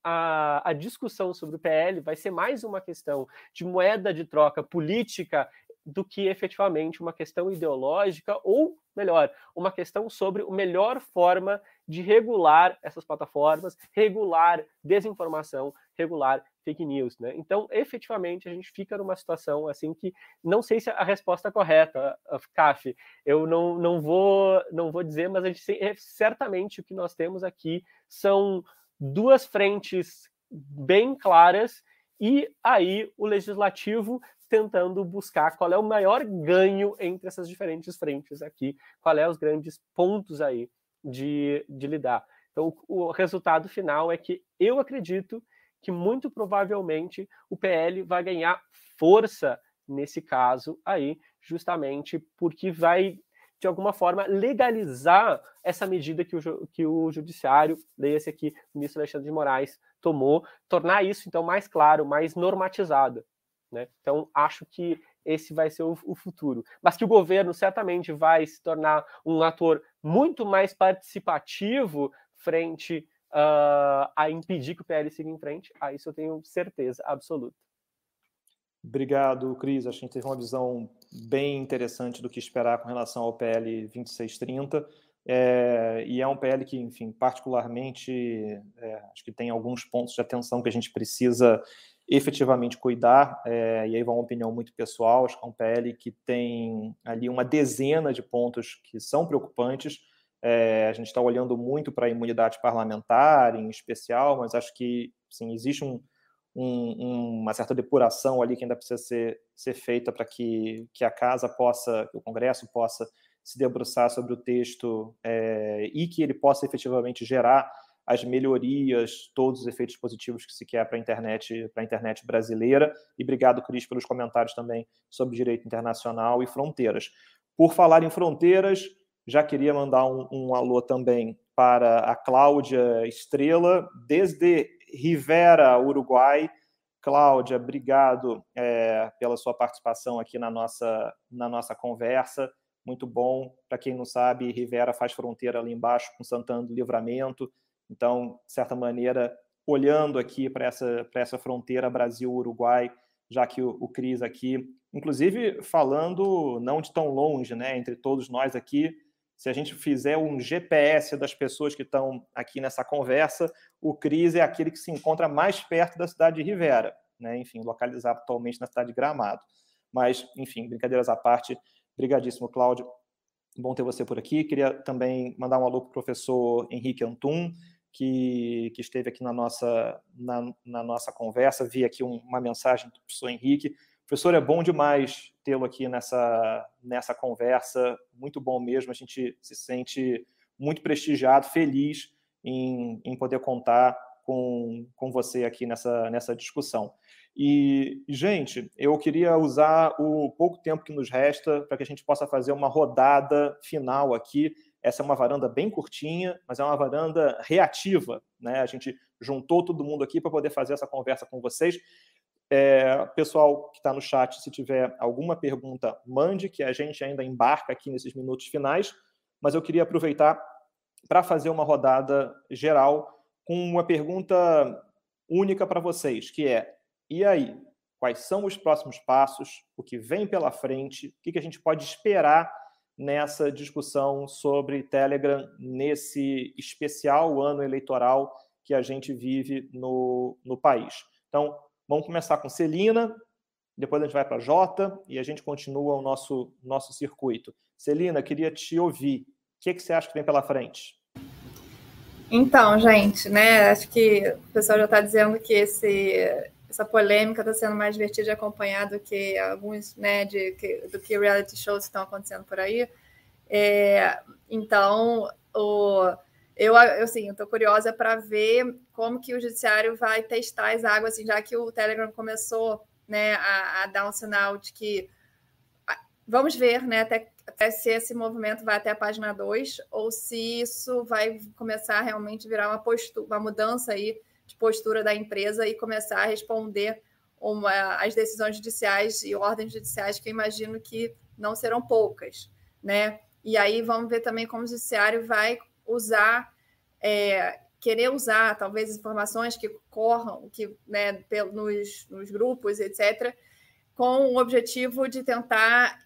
a, a, discussão sobre o PL vai ser mais uma questão de moeda de troca política do que efetivamente uma questão ideológica ou, melhor, uma questão sobre a melhor forma de regular essas plataformas, regular desinformação, regular fake news, né? Então, efetivamente, a gente fica numa situação assim que não sei se a resposta é correta, CAF. Eu não, não vou não vou dizer, mas a gente é, certamente o que nós temos aqui são duas frentes bem claras e aí o legislativo tentando buscar qual é o maior ganho entre essas diferentes frentes aqui, qual é os grandes pontos aí de, de lidar. Então, o resultado final é que eu acredito que muito provavelmente o PL vai ganhar força nesse caso aí, justamente porque vai, de alguma forma, legalizar essa medida que o, que o judiciário, leia-se aqui, o ministro Alexandre de Moraes, tomou, tornar isso, então, mais claro, mais normatizado. Né? Então, acho que esse vai ser o, o, futuro. Mas que o governo certamente vai se tornar um ator muito mais participativo frente uh, a impedir que o PL siga em frente, a isso eu tenho certeza absoluta. Obrigado, Cris. Acho que a gente teve uma visão bem interessante do que esperar com relação ao PL 2630. É, e é um PL que, enfim, particularmente, é, acho que tem alguns pontos de atenção que a gente precisa efetivamente cuidar, é, e aí vai uma opinião muito pessoal, acho que é um PL que tem ali uma dezena de pontos que são preocupantes, é, a gente está olhando muito para a imunidade parlamentar, em especial, mas acho que sim, existe um, um, uma certa depuração ali que ainda precisa ser, ser feita para que, que a casa possa, que o Congresso possa se debruçar sobre o texto é, e que ele possa efetivamente gerar as melhorias, todos os efeitos positivos que se quer para a internet, para a internet brasileira. E obrigado, Cris, pelos comentários também sobre direito internacional e fronteiras. Por falar em fronteiras, já queria mandar um, um alô também para a Cláudia Estrela, desde Rivera, Uruguai. Cláudia, obrigado é, pela sua participação aqui na nossa, na nossa conversa. Muito bom. Para quem não sabe, Rivera faz fronteira ali embaixo com Santana do Livramento. Então, de certa maneira, olhando aqui para essa, essa fronteira Brasil-Uruguai, já que o, o Cris aqui, inclusive falando não de tão longe, né, entre todos nós aqui, se a gente fizer um GPS das pessoas que estão aqui nessa conversa, o Cris é aquele que se encontra mais perto da cidade de Rivera, né? enfim, localizado atualmente na cidade de Gramado. Mas, enfim, brincadeiras à parte, brigadíssimo, Cláudio. Bom ter você por aqui. Queria também mandar um alô para o professor Henrique Antum, que, que esteve aqui na nossa, na, na nossa conversa. Vi aqui um, uma mensagem do professor Henrique Professor, é bom demais tê-lo aqui nessa, nessa conversa, muito bom mesmo, a gente se sente muito prestigiado, feliz em, em poder contar com, com você aqui nessa, nessa discussão. E, gente, eu queria usar o pouco tempo que nos resta para que a gente possa fazer uma rodada final aqui. Essa é uma varanda bem curtinha, mas é uma varanda reativa. Né? A gente juntou todo mundo aqui para poder fazer essa conversa com vocês. É, pessoal que está no chat, se tiver alguma pergunta, mande, que a gente ainda embarca aqui nesses minutos finais. Mas eu queria aproveitar para fazer uma rodada geral com uma pergunta única para vocês, que é: e aí? Quais são os próximos passos? O que vem pela frente? O que, que a gente pode esperar nessa discussão sobre Telegram nesse especial ano eleitoral que a gente vive no, no país? Então, Vamos começar com Celina, depois a gente vai para Jota e a gente continua o nosso, nosso circuito. Celina, queria te ouvir. O que, é que você acha que vem pela frente? Então, gente, né? Acho que o pessoal já está dizendo que esse, essa polêmica está sendo mais divertida de acompanhar do que alguns, né, de, que, do que reality shows que estão acontecendo por aí. É, então, o eu, eu assim, estou curiosa para ver como que o judiciário vai testar as águas, assim, já que o Telegram começou né, a, a dar um sinal de que vamos ver né, até, até se esse movimento vai até a página 2 ou se isso vai começar a realmente virar uma postura, uma mudança aí de postura da empresa e começar a responder uma, as decisões judiciais e ordens judiciais que eu imagino que não serão poucas, né? E aí vamos ver também como o judiciário vai usar, é, querer usar talvez informações que corram, que né, nos, nos grupos, etc., com o objetivo de tentar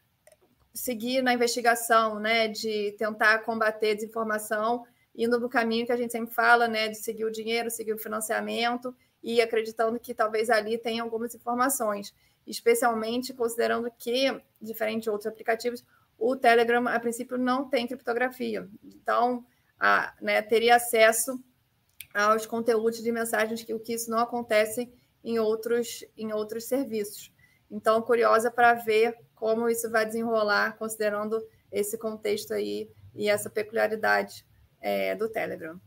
seguir na investigação, né, de tentar combater desinformação, indo no caminho que a gente sempre fala, né, de seguir o dinheiro, seguir o financiamento e acreditando que talvez ali tenha algumas informações, especialmente considerando que, diferente de outros aplicativos, o Telegram, a princípio, não tem criptografia. Então, a, né, teria acesso aos conteúdos de mensagens que o que isso não acontece em outros em outros serviços. Então, curiosa para ver como isso vai desenrolar, considerando esse contexto aí e essa peculiaridade é, do Telegram.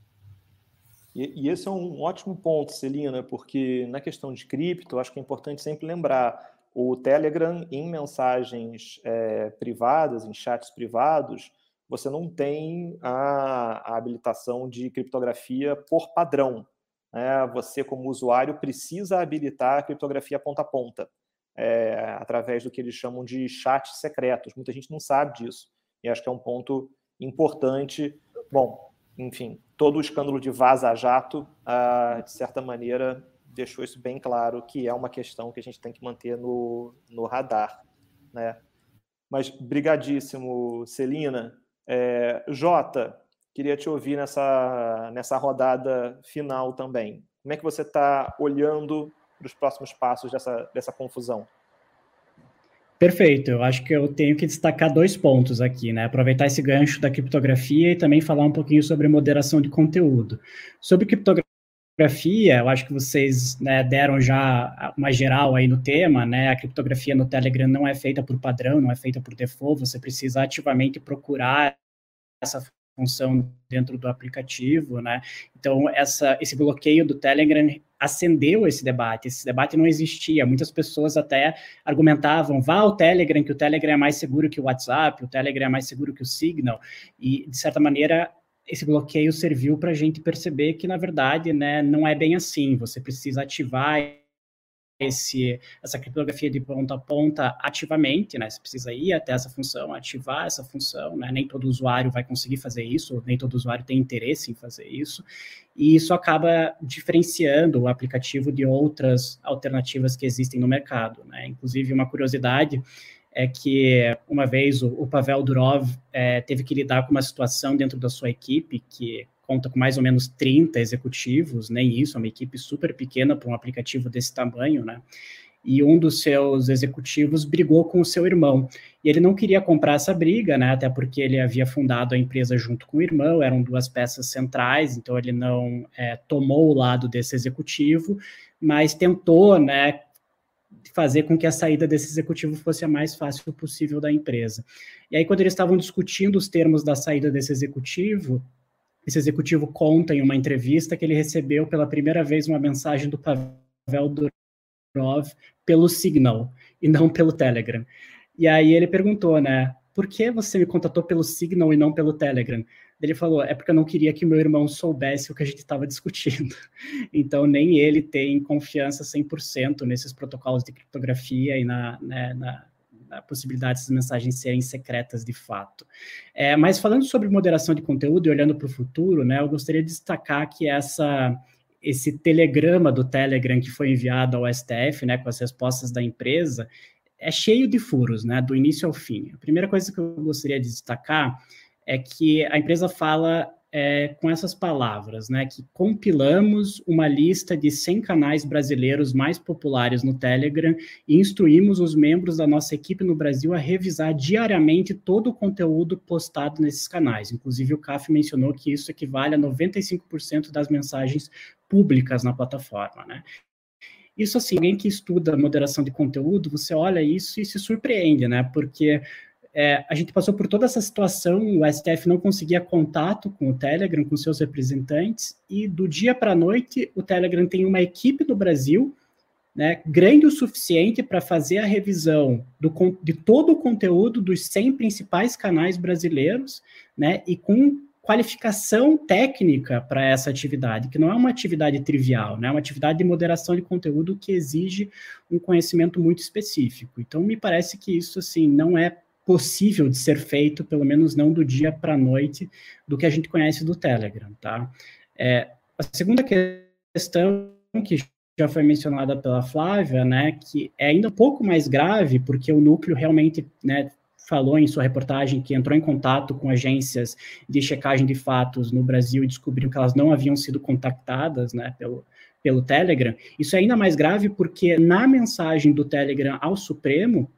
E, e, esse é um ótimo ponto, Celina, porque na questão de cripto, acho que é importante sempre lembrar o Telegram em mensagens é, privadas, em chats privados, você não tem a, a habilitação de criptografia por padrão. Né? Você, como usuário, precisa habilitar a criptografia ponta a ponta, é, através do que eles chamam de chats secretos. Muita gente não sabe disso. E acho que é um ponto importante. Bom, enfim, todo o escândalo de vaza-jato, ah, de certa maneira, deixou isso bem claro, que é uma questão que a gente tem que manter no, no radar. Né? Mas, brigadíssimo, Celina. É, Jota, queria te ouvir nessa, nessa rodada final também. Como é que você está olhando para os próximos passos dessa, dessa confusão? Perfeito, eu acho que eu tenho que destacar dois pontos aqui, né? Aproveitar esse gancho da criptografia e também falar um pouquinho sobre moderação de conteúdo. Sobre criptografia, eu acho que vocês né, deram já uma geral aí no tema, né? A criptografia no Telegram não é feita por padrão, não é feita por default, você precisa ativamente procurar essa função dentro do aplicativo, né? Então, essa, esse bloqueio do Telegram acendeu esse debate. Esse debate não existia. Muitas pessoas até argumentavam: vá ao Telegram, que o Telegram é mais seguro que o WhatsApp, o Telegram é mais seguro que o Signal. E, de certa maneira, esse bloqueio serviu para a gente perceber que, na verdade, né, não é bem assim. Você precisa ativar esse, essa criptografia de ponta a ponta ativamente, né? Você precisa ir até essa função, ativar essa função, né? Nem todo usuário vai conseguir fazer isso, nem todo usuário tem interesse em fazer isso, e isso acaba diferenciando o aplicativo de outras alternativas que existem no mercado, né? Inclusive, uma curiosidade é que uma vez o, o Pavel Durov é, teve que lidar com uma situação dentro da sua equipe que conta com mais ou menos 30 executivos, nem isso, é uma equipe super pequena para um aplicativo desse tamanho, né? E um dos seus executivos brigou com o seu irmão. E ele não queria comprar essa briga, né? Até porque ele havia fundado a empresa junto com o irmão, eram duas peças centrais, então ele não é, tomou o lado desse executivo, mas tentou, né? fazer com que a saída desse executivo fosse a mais fácil possível da empresa. E aí, quando eles estavam discutindo os termos da saída desse executivo, esse executivo conta em uma entrevista que ele recebeu pela primeira vez uma mensagem do Pavel Durov pelo Signal e não pelo Telegram. E aí ele perguntou, né, por que você me contatou pelo Signal e não pelo Telegram? Ele falou, é porque eu não queria que meu irmão soubesse o que a gente estava discutindo. Então, nem ele tem confiança 100% nesses protocolos de criptografia e na, né, na, a possibilidade dessas mensagens serem secretas de fato. É, mas falando sobre moderação de conteúdo e olhando para o futuro, né, eu gostaria de destacar que essa esse telegrama do Telegram que foi enviado ao STF, né, com as respostas da empresa, é cheio de furos, né, do início ao fim. A primeira coisa que eu gostaria de destacar é que a empresa fala é, com essas palavras, né, que compilamos uma lista de 100 canais brasileiros mais populares no Telegram e instruímos os membros da nossa equipe no Brasil a revisar diariamente todo o conteúdo postado nesses canais. Inclusive, o CAF mencionou que isso equivale a 95% das mensagens públicas na plataforma, né? Isso, assim, alguém que estuda moderação de conteúdo, você olha isso e se surpreende, né? Porque é, a gente passou por toda essa situação, o STF não conseguia contato com o Telegram, com seus representantes, e do dia para a noite o Telegram tem uma equipe no Brasil, né, grande o suficiente para fazer a revisão do, de todo o conteúdo dos 100 principais canais brasileiros, né, e com qualificação técnica para essa atividade, que não é uma atividade trivial, né? é uma atividade de moderação de conteúdo que exige um conhecimento muito específico. Então, me parece que isso, assim, não é possível de ser feito, pelo menos não do dia para a noite, do que a gente conhece do Telegram, tá? É, a segunda questão que já foi mencionada pela Flávia, né, que é ainda um pouco mais grave, porque o núcleo realmente, né, falou em sua reportagem que entrou em contato com agências de checagem de fatos no Brasil e descobriu que elas não haviam sido contactadas, né, pelo, pelo Telegram. Isso é ainda mais grave porque na mensagem do Telegram ao Supremo,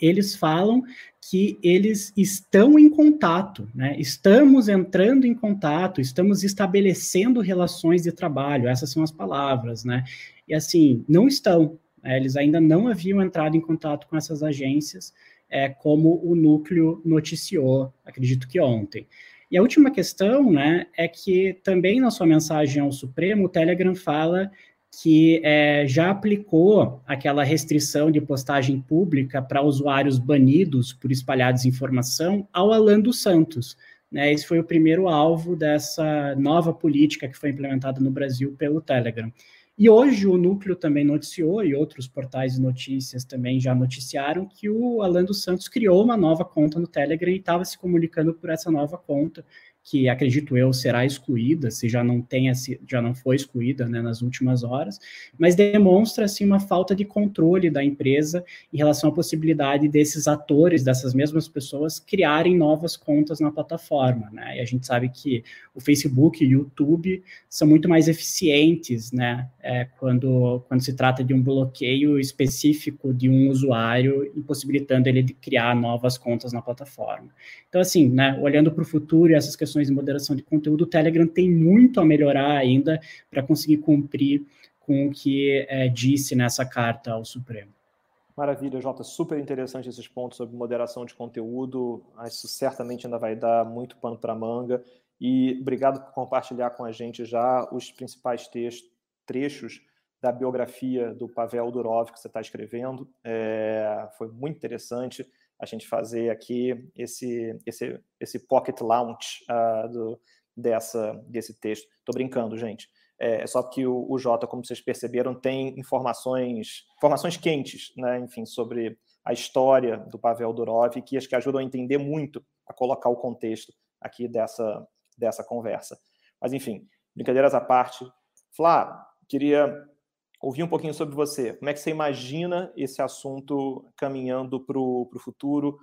eles falam que eles estão em contato, né? Estamos entrando em contato, estamos estabelecendo relações de trabalho. Essas são as palavras, né? E assim, não estão, Né? Eles ainda não haviam entrado em contato com essas agências, é, como o núcleo noticiou, acredito que ontem. E a última questão né, é que também na sua mensagem ao Supremo, o Telegram fala que é, já aplicou aquela restrição de postagem pública para usuários banidos por espalhar desinformação ao Alan dos Santos. Né? Esse foi o primeiro alvo dessa nova política que foi implementada no Brasil pelo Telegram. E hoje o Núcleo também noticiou, e outros portais de notícias também já noticiaram, que o Alan dos Santos criou uma nova conta no Telegram e estava se comunicando por essa nova conta que acredito eu será excluída, se já não tenha, já não foi excluída né, nas últimas horas, mas demonstra assim uma falta de controle da empresa em relação à possibilidade desses atores, dessas mesmas pessoas criarem novas contas na plataforma, né? E a gente sabe que o Facebook e o YouTube são muito mais eficientes, né? É, quando quando se trata de um bloqueio específico de um usuário, impossibilitando ele de criar novas contas na plataforma. Então assim, né? Olhando para o futuro e essas questões de moderação de conteúdo, o Telegram tem muito a melhorar ainda para conseguir cumprir com o que é, disse nessa carta ao Supremo. Maravilha, Jota. Super interessante esses pontos sobre moderação de conteúdo. Isso certamente ainda vai dar muito pano para manga. E obrigado por compartilhar com a gente já os principais trechos da biografia do Pavel Durov que você está escrevendo. É, foi muito interessante a gente fazer aqui esse, esse, esse pocket launch uh, do, dessa, desse texto. Estou brincando, gente. É, é só que o, o Jota, como vocês perceberam, tem informações, informações quentes, né, enfim, sobre a história do Pavel Durov, que acho que ajudam a entender muito, a colocar o contexto aqui dessa, dessa conversa. Mas, enfim, brincadeiras à parte. Flá, queria ouvir um pouquinho sobre você. Como é que você imagina esse assunto caminhando para o futuro?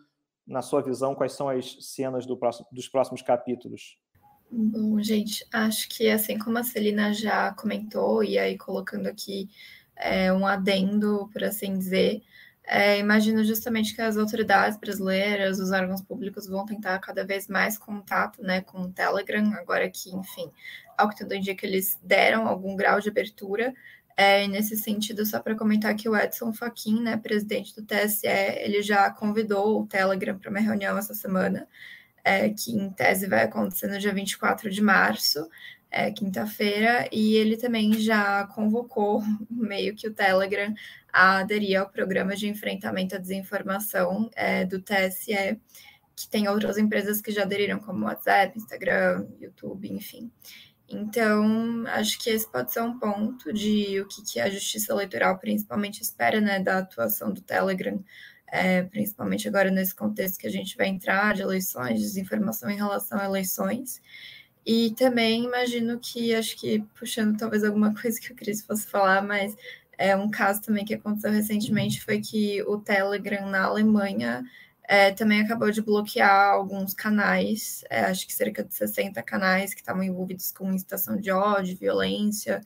Na sua visão, quais são as cenas do próximo, dos próximos capítulos? Bom, gente, acho que assim como a Celina já comentou, e aí colocando aqui é, um adendo, por assim dizer, é, imagino justamente que as autoridades brasileiras, os órgãos públicos vão tentar cada vez mais contato né, com o Telegram, agora que, enfim, ao que tudo indica, eles deram algum grau de abertura, é, nesse sentido, só para comentar que o Edson Fachin, né, presidente do TSE, ele já convidou o Telegram para uma reunião essa semana, é, que em tese vai acontecer no dia 24 de março, é, quinta-feira, e ele também já convocou meio que o Telegram a aderir ao programa de enfrentamento à desinformação é, do TSE, que tem outras empresas que já aderiram, como WhatsApp, Instagram, YouTube, enfim. Então, acho que esse pode ser um ponto de o que, que a justiça eleitoral principalmente espera né, da atuação do Telegram, é, principalmente agora nesse contexto que a gente vai entrar de eleições, desinformação em relação a eleições. E também imagino que, acho que puxando talvez alguma coisa que o Cris fosse falar, mas é um caso também que aconteceu recentemente foi que o Telegram na Alemanha é, também acabou de bloquear alguns canais, é, acho que cerca de 60 canais que estavam envolvidos com incitação de ódio, violência,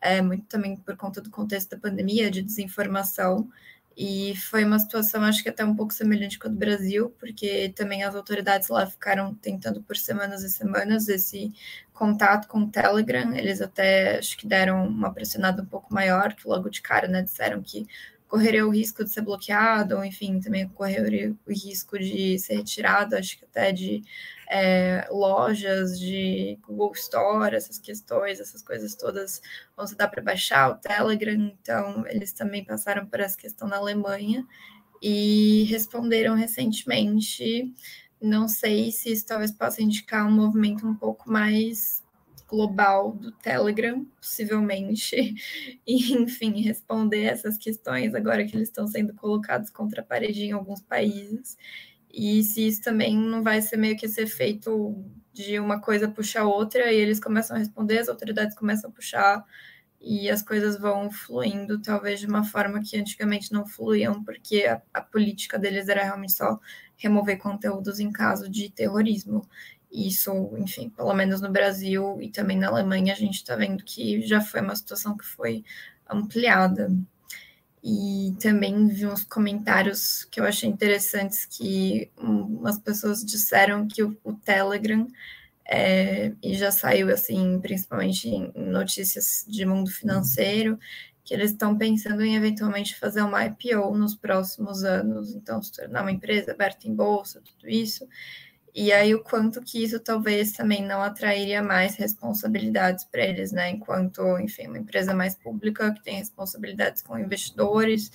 é, muito também por conta do contexto da pandemia, de desinformação. E foi uma situação, acho que até um pouco semelhante com a do Brasil, porque também as autoridades lá ficaram tentando por semanas e semanas esse contato com o Telegram. Eles até acho que deram uma pressionada um pouco maior, que logo de cara né, disseram que correria o risco de ser bloqueado, ou enfim, também correria o risco de ser retirado, acho que até de é, lojas, de Google Store, essas questões, essas coisas todas vão se dar para baixar o Telegram, então eles também passaram por essa questão na Alemanha e responderam recentemente. Não sei se isso talvez possa indicar um movimento um pouco mais global do Telegram, possivelmente, e, enfim, responder essas questões agora que eles estão sendo colocados contra a parede em alguns países. E se isso também não vai ser meio que ser feito de uma coisa puxar outra, e eles começam a responder, as autoridades começam a puxar, e as coisas vão fluindo, talvez de uma forma que antigamente não fluíam, porque a, a política deles era realmente só remover conteúdos em caso de terrorismo. Isso, enfim, pelo menos no Brasil e também na Alemanha, a gente está vendo que já foi uma situação que foi ampliada. E também vi uns comentários que eu achei interessantes que umas pessoas disseram que o, o Telegram é, e já saiu assim, principalmente em notícias de mundo financeiro, que eles estão pensando em eventualmente fazer uma IPO nos próximos anos, então se tornar uma empresa aberta em bolsa, tudo isso. E aí o quanto que isso talvez também não atrairia mais responsabilidades para eles, né? Enquanto, enfim, uma empresa mais pública que tem responsabilidades com investidores,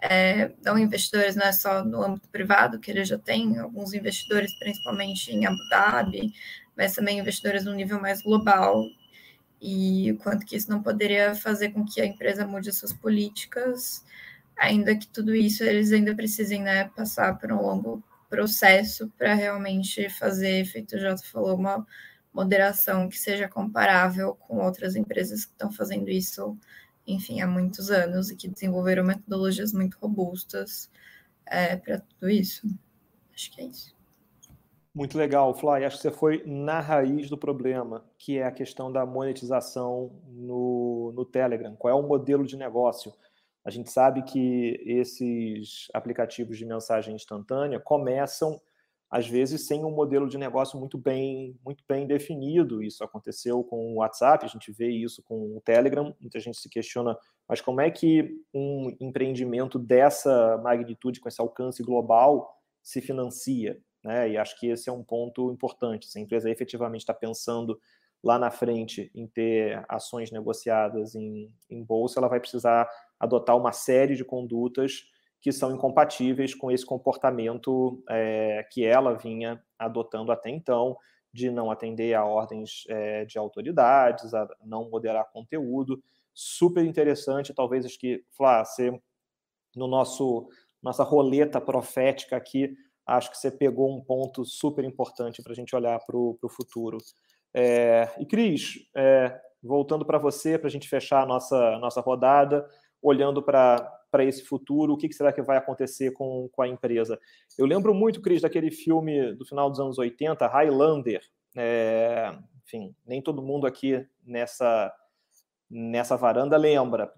é, não investidores não é só no âmbito privado, que ele já tem alguns investidores, principalmente em Abu Dhabi, mas também investidores no nível mais global, e o quanto que isso não poderia fazer com que a empresa mude suas políticas, ainda que tudo isso eles ainda precisem né, passar por um longo processo para realmente fazer, feito o Jota falou, uma moderação que seja comparável com outras empresas que estão fazendo isso, enfim, há muitos anos e que desenvolveram metodologias muito robustas é, para tudo isso. Acho que é isso. Muito legal, Fly. Acho que você foi na raiz do problema, que é a questão da monetização no, no Telegram. Qual é o modelo de negócio? A gente sabe que esses aplicativos de mensagem instantânea começam, às vezes, sem um modelo de negócio muito bem, muito bem definido. Isso aconteceu com o WhatsApp, a gente vê isso com o Telegram. Muita gente se questiona, mas como é que um empreendimento dessa magnitude, com esse alcance global, se financia? Né? E acho que esse é um ponto importante. Se a empresa efetivamente está pensando lá na frente em ter ações negociadas em, em bolsa, ela vai precisar adotar uma série de condutas que são incompatíveis com esse comportamento é, que ela vinha adotando até então, de não atender a ordens é, de autoridades, a não moderar conteúdo. Super interessante, talvez acho que, Flá, você, no nosso nossa roleta profética aqui, acho que você pegou um ponto super importante para a gente olhar para o futuro. É, e Cris, é, voltando para você, para a gente fechar a nossa, nossa rodada, olhando para esse futuro, o que, que, será que vai acontecer com, com a empresa? Eu lembro muito, Cris, daquele filme do final dos anos 80, Highlander. É, enfim, nem todo mundo aqui nessa, nessa varanda lembra,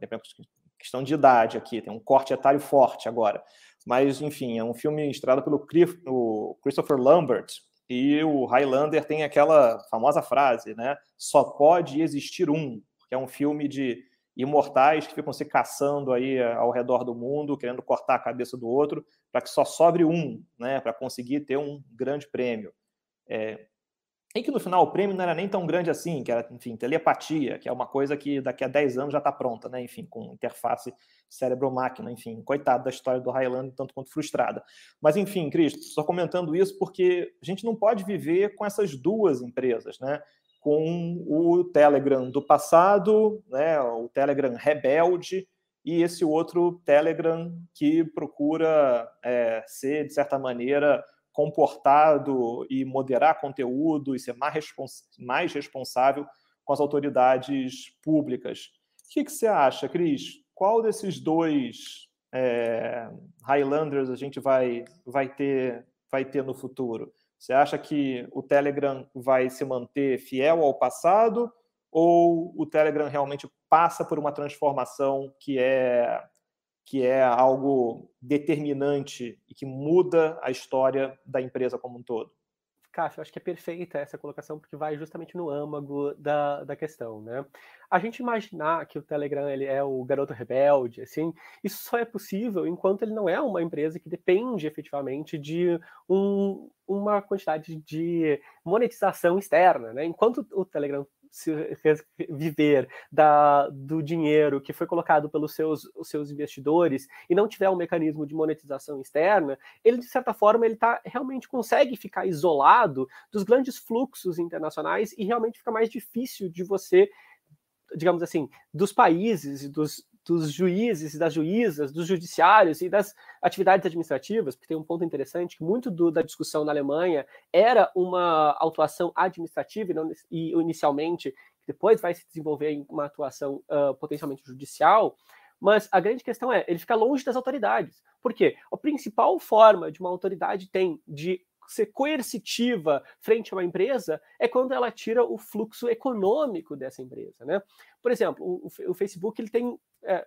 questão de idade aqui, tem um corte etário forte agora. Mas, enfim, é um filme estrelado pelo Christopher Lambert, e o Highlander tem aquela famosa frase, né? Só pode existir um, que é um filme de imortais que ficam se caçando aí eh, ao redor do mundo, querendo cortar a cabeça do outro, para que só sobre um, né? Para conseguir ter um grande prêmio. É, e que no final o prêmio não era nem tão grande assim, que era, enfim, telepatia, que é uma coisa que daqui a 10 anos já está pronta, né? Enfim, com interface cérebro-máquina, enfim, coitado da história do Highlander, tanto quanto frustrada. Mas, enfim, Cristo, só comentando isso porque a gente não pode viver com essas duas empresas, né? Com o Telegram do passado, né? O Telegram rebelde, e esse outro Telegram que procura é, ser, de certa maneira, comportado e moderar conteúdo e ser mais, respons mais responsável com as autoridades públicas. O que, que você acha, Cris? Qual desses dois é, Highlanders a gente vai, vai, ter, vai ter no futuro? Você acha que o Telegram vai se manter fiel ao passado ou o Telegram realmente passa por uma transformação que é que é algo determinante e que muda a história da empresa como um todo? Cássio, acho que é perfeita essa colocação, porque vai justamente no âmago da, da questão, né? A gente imaginar que o Telegram ele é o garoto rebelde, assim, isso só é possível enquanto ele não é uma empresa que depende efetivamente de um, uma quantidade de monetização externa, né? Enquanto o Telegram se viver da, do dinheiro que foi colocado pelos seus, os seus investidores e não tiver um mecanismo de monetização externa, ele, de certa forma, ele tá, realmente consegue ficar isolado dos grandes fluxos internacionais e realmente fica mais difícil de você digamos assim, dos países e dos, dos juízes e das juízas, dos judiciários e das atividades administrativas, porque tem um ponto interessante que muito do, da discussão na Alemanha era uma atuação administrativa e, não, e inicialmente depois vai se desenvolver em uma atuação uh, potencialmente judicial, mas a grande questão é, ele fica longe das autoridades. Por quê? A principal forma de uma autoridade tem de ser coercitiva frente a uma empresa é quando ela tira o fluxo econômico dessa empresa, né? Por exemplo, o, o Facebook ele tem é,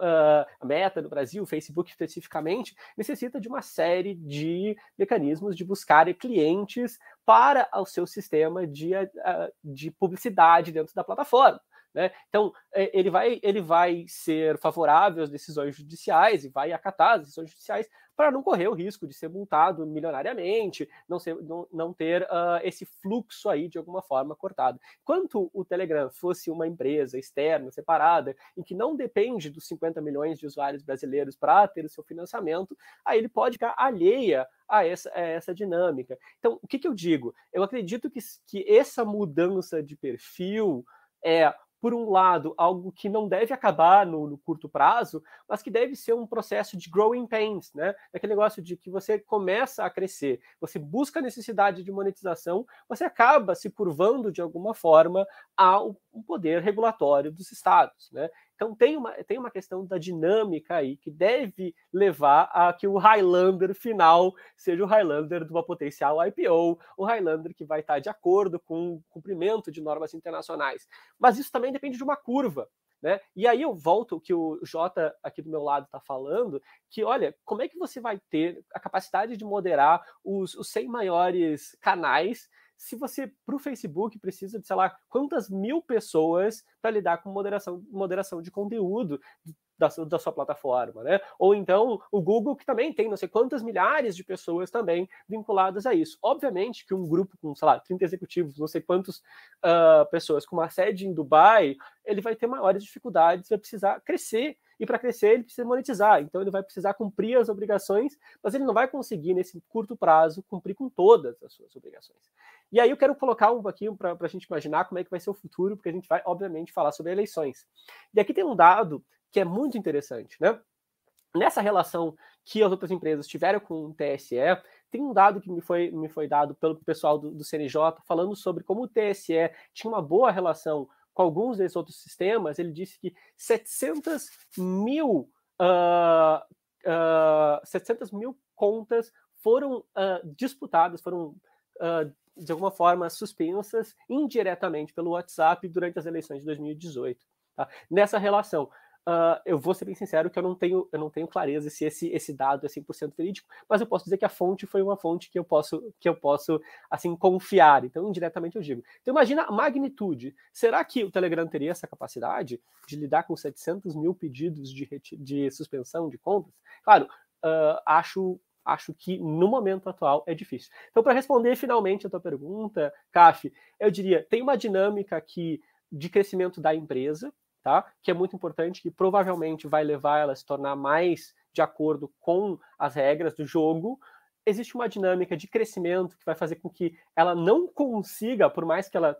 uh, a Meta no Brasil, o Facebook especificamente, necessita de uma série de mecanismos de buscar clientes para o seu sistema de, uh, de publicidade dentro da plataforma. Né? Então, é, ele vai, ele vai ser favorável às decisões judiciais e vai acatar as decisões judiciais para não correr o risco de ser multado milionariamente, não, ser, não, não ter uh, esse fluxo aí de alguma forma cortado. Quanto o Telegram fosse uma empresa externa, separada, em que não depende dos 50 milhões de usuários brasileiros para ter o seu financiamento, aí ele pode ficar alheia a essa, a essa dinâmica. Então, o que, que eu digo? Eu acredito que, que essa mudança de perfil é por um lado, algo que não deve acabar no, no, curto prazo, mas que deve ser um processo de growing pains, né? Aquele negócio de que você começa a crescer, você busca a necessidade de monetização, você acaba se curvando de alguma forma ao poder regulatório dos estados, né? Então tem uma, tem uma questão da dinâmica aí que deve levar a que o Highlander final seja o Highlander de uma potencial IPO, o Highlander que vai estar de acordo com o cumprimento de normas internacionais. Mas isso também depende de uma curva. Né? E aí eu volto que o Jota aqui do meu lado está falando, que olha, como é que você vai ter a capacidade de moderar os, os 100 maiores canais se você, para o Facebook, precisa de, sei lá, quantas mil pessoas para lidar com moderação, moderação de conteúdo da, da, sua plataforma, né? Ou então o Google, que também tem não sei quantas milhares de pessoas também vinculadas a isso. Obviamente que um grupo com, sei lá, 30 executivos, não sei quantas uh, pessoas com uma sede em Dubai, ele vai ter maiores dificuldades, vai precisar crescer e para crescer ele precisa monetizar, então ele vai precisar cumprir as obrigações, mas ele não vai conseguir nesse curto prazo cumprir com todas as suas obrigações. E aí eu quero colocar um pouquinho para a gente imaginar como é que vai ser o futuro, porque a gente vai, obviamente, falar sobre eleições. E aqui tem um dado que é muito interessante, né? Nessa relação que as outras empresas tiveram com o TSE, tem um dado que me foi, me foi dado pelo pessoal do, do CNJ falando sobre como o TSE tinha uma boa relação com alguns desses outros sistemas, ele disse que 700 mil, uh, uh, 700 mil contas foram uh, disputadas, foram de alguma forma suspensas indiretamente pelo WhatsApp durante as eleições de 2018. Tá? Nessa relação, Uh, eu vou ser bem sincero que eu não tenho, eu não tenho clareza se esse, esse dado é 100% verídico, mas eu posso dizer que a fonte foi uma fonte que eu posso, que eu posso assim, confiar. Então, indiretamente eu digo. Então, imagina a magnitude. Será que o Telegram teria essa capacidade de lidar com 700 mil pedidos de, de suspensão de contas? Claro, uh, acho acho que no momento atual é difícil. Então, para responder finalmente a tua pergunta, Caf, eu diria, tem uma dinâmica aqui de crescimento da empresa, tá? Que é muito importante, que provavelmente vai levar ela a se tornar mais de acordo com as regras do jogo. Existe uma dinâmica de crescimento que vai fazer com que ela não consiga, por mais que ela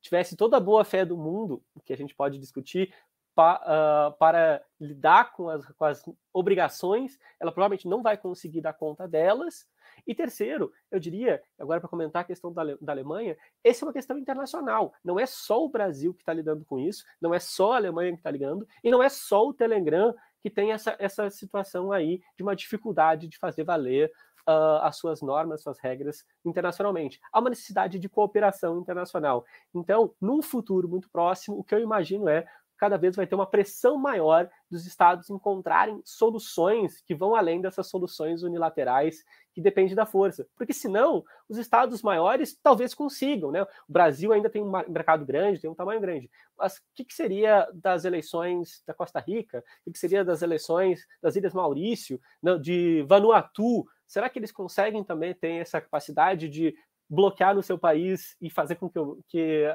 tivesse toda a boa fé do mundo, que a gente pode discutir, pa, uh, para lidar com as, com as obrigações, ela provavelmente não vai conseguir dar conta delas, e terceiro, eu diria, agora para comentar a questão da, da Alemanha, essa é uma questão internacional. Não é só o Brasil que está lidando com isso, não é só a Alemanha que está ligando, e não é só o Telegram que tem essa, essa situação aí de uma dificuldade de fazer valer uh, as suas normas, suas regras internacionalmente. Há uma necessidade de cooperação internacional. Então, num futuro muito próximo, o que eu imagino é cada vez vai ter uma pressão maior dos estados encontrarem soluções que vão além dessas soluções unilaterais que dependem da força. Porque senão, os estados maiores talvez consigam, né? O Brasil ainda tem um mercado grande, tem um tamanho grande. Mas o que, que seria das eleições da Costa Rica? O que, que seria das eleições das Ilhas Maurício, de Vanuatu? Será que eles conseguem também ter essa capacidade de bloquear no seu país e fazer com que, que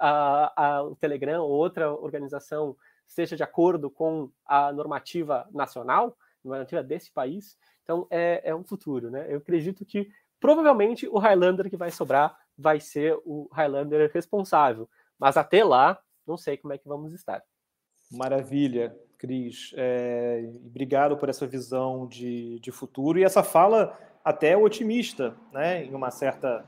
a, o Telegram ou outra organização esteja de acordo com a normativa nacional, normativa desse país. Então é, é um futuro, né? Eu acredito que provavelmente o Highlander que vai sobrar vai ser o Highlander responsável, mas até lá não sei como é que vamos estar. Maravilha, Cris. É, obrigado por essa visão de, de futuro e essa fala até otimista, né? Em uma certa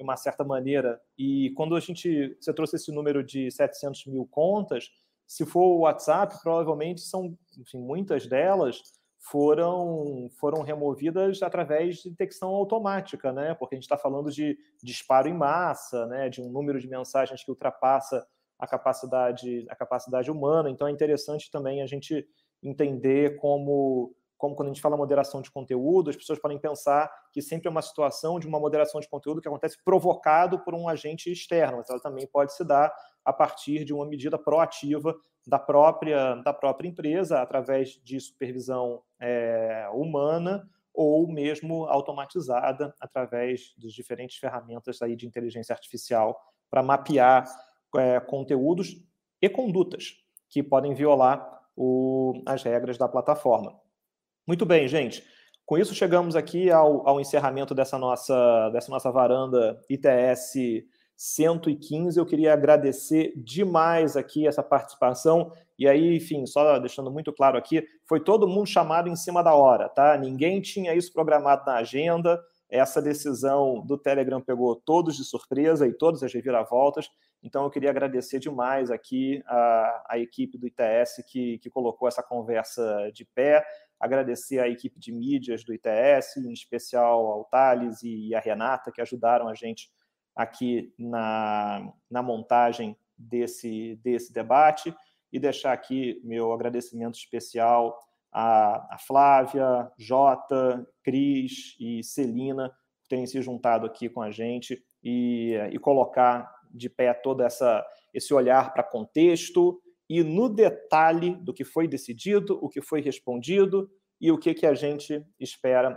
de uma certa maneira. E quando a gente, você trouxe esse número de 700 mil contas, se for o WhatsApp, provavelmente são, enfim, muitas delas foram foram removidas através de detecção automática, né? Porque a gente está falando de disparo em massa, né? De um número de mensagens que ultrapassa a capacidade a capacidade humana. Então é interessante também a gente entender como como quando a gente fala moderação de conteúdo, as pessoas podem pensar que sempre é uma situação de uma moderação de conteúdo que acontece provocado por um agente externo, mas ela também pode se dar a partir de uma medida proativa da própria, da própria empresa, através de supervisão é, humana ou mesmo automatizada através das diferentes ferramentas aí de inteligência artificial para mapear é, conteúdos e condutas que podem violar o, as regras da plataforma. Muito bem, gente. Com isso, chegamos aqui ao, ao encerramento dessa nossa, dessa nossa varanda ITS 115. Eu queria agradecer demais aqui essa participação. E aí, enfim, só deixando muito claro aqui, foi todo mundo chamado em cima da hora, tá? Ninguém tinha isso programado na agenda. Essa decisão do Telegram pegou todos de surpresa e todas as reviravoltas. Então, eu queria agradecer demais aqui a, a equipe do ITS que, que colocou essa conversa de pé, agradecer a equipe de mídias do ITS, em especial ao Thales e a Renata, que ajudaram a gente aqui na, na montagem desse, desse debate, e deixar aqui meu agradecimento especial a, a Flávia, Jota, Cris e Celina por terem se juntado aqui com a gente e, e colocar de pé todo essa, esse olhar para contexto e no detalhe do que foi decidido, o que foi respondido e o que, que a gente espera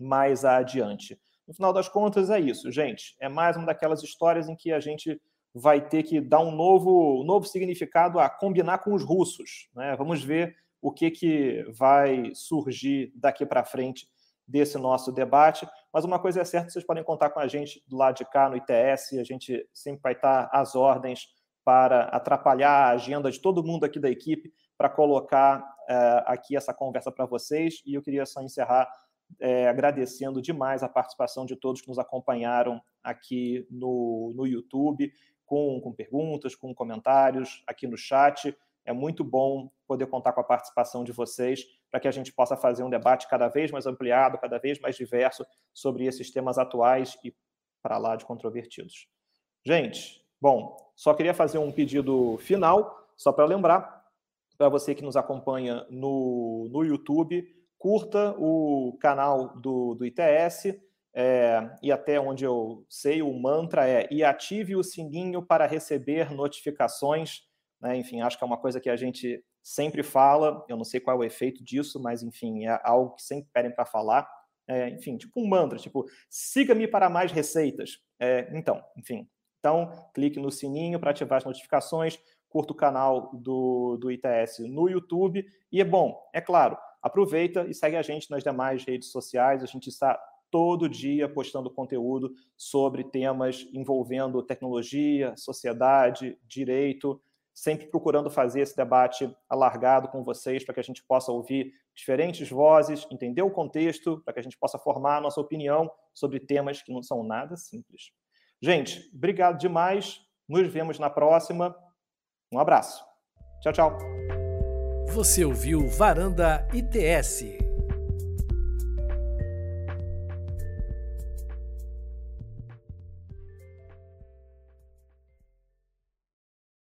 mais adiante. No final das contas, é isso, gente. É mais uma daquelas histórias em que a gente vai ter que dar um novo, novo significado a combinar com os russos. Né? Vamos ver o que, que vai surgir daqui para frente desse nosso debate. Mas uma coisa é certa, vocês podem contar com a gente do lado de cá no ITS, a gente sempre vai estar às ordens para atrapalhar a agenda de todo mundo aqui da equipe para colocar é, aqui essa conversa para vocês. E eu queria só encerrar é, agradecendo demais a participação de todos que nos acompanharam aqui no, no YouTube, com, com perguntas, com comentários, aqui no chat. É muito bom poder contar com a participação de vocês para que a gente possa fazer um debate cada vez mais ampliado, cada vez mais diverso sobre esses temas atuais e para lá de controvertidos. Gente, bom, só queria fazer um pedido final, só para lembrar, para você que nos acompanha no, no YouTube, curta o canal do, do ITS, é, e até onde eu sei, o mantra é e ative o sininho para receber notificações né? Enfim, acho que é uma coisa que a gente sempre fala, eu não sei qual é o efeito disso, mas enfim, é algo que sempre pedem para falar. É, enfim, tipo um mantra, tipo, siga-me para mais receitas. É, então, enfim, então clique no sininho para ativar as notificações, curta o canal do, do ITS no YouTube e é bom, é claro, aproveita e segue a gente nas demais redes sociais, a gente está todo dia postando conteúdo sobre temas envolvendo tecnologia, sociedade, direito, sempre procurando fazer esse debate alargado com vocês para que a gente possa ouvir diferentes vozes, entender o contexto, para que a gente possa formar a nossa opinião sobre temas que não são nada simples. Gente, obrigado demais. Nos vemos na próxima. Um abraço. Tchau, tchau. Você ouviu Varanda ITS.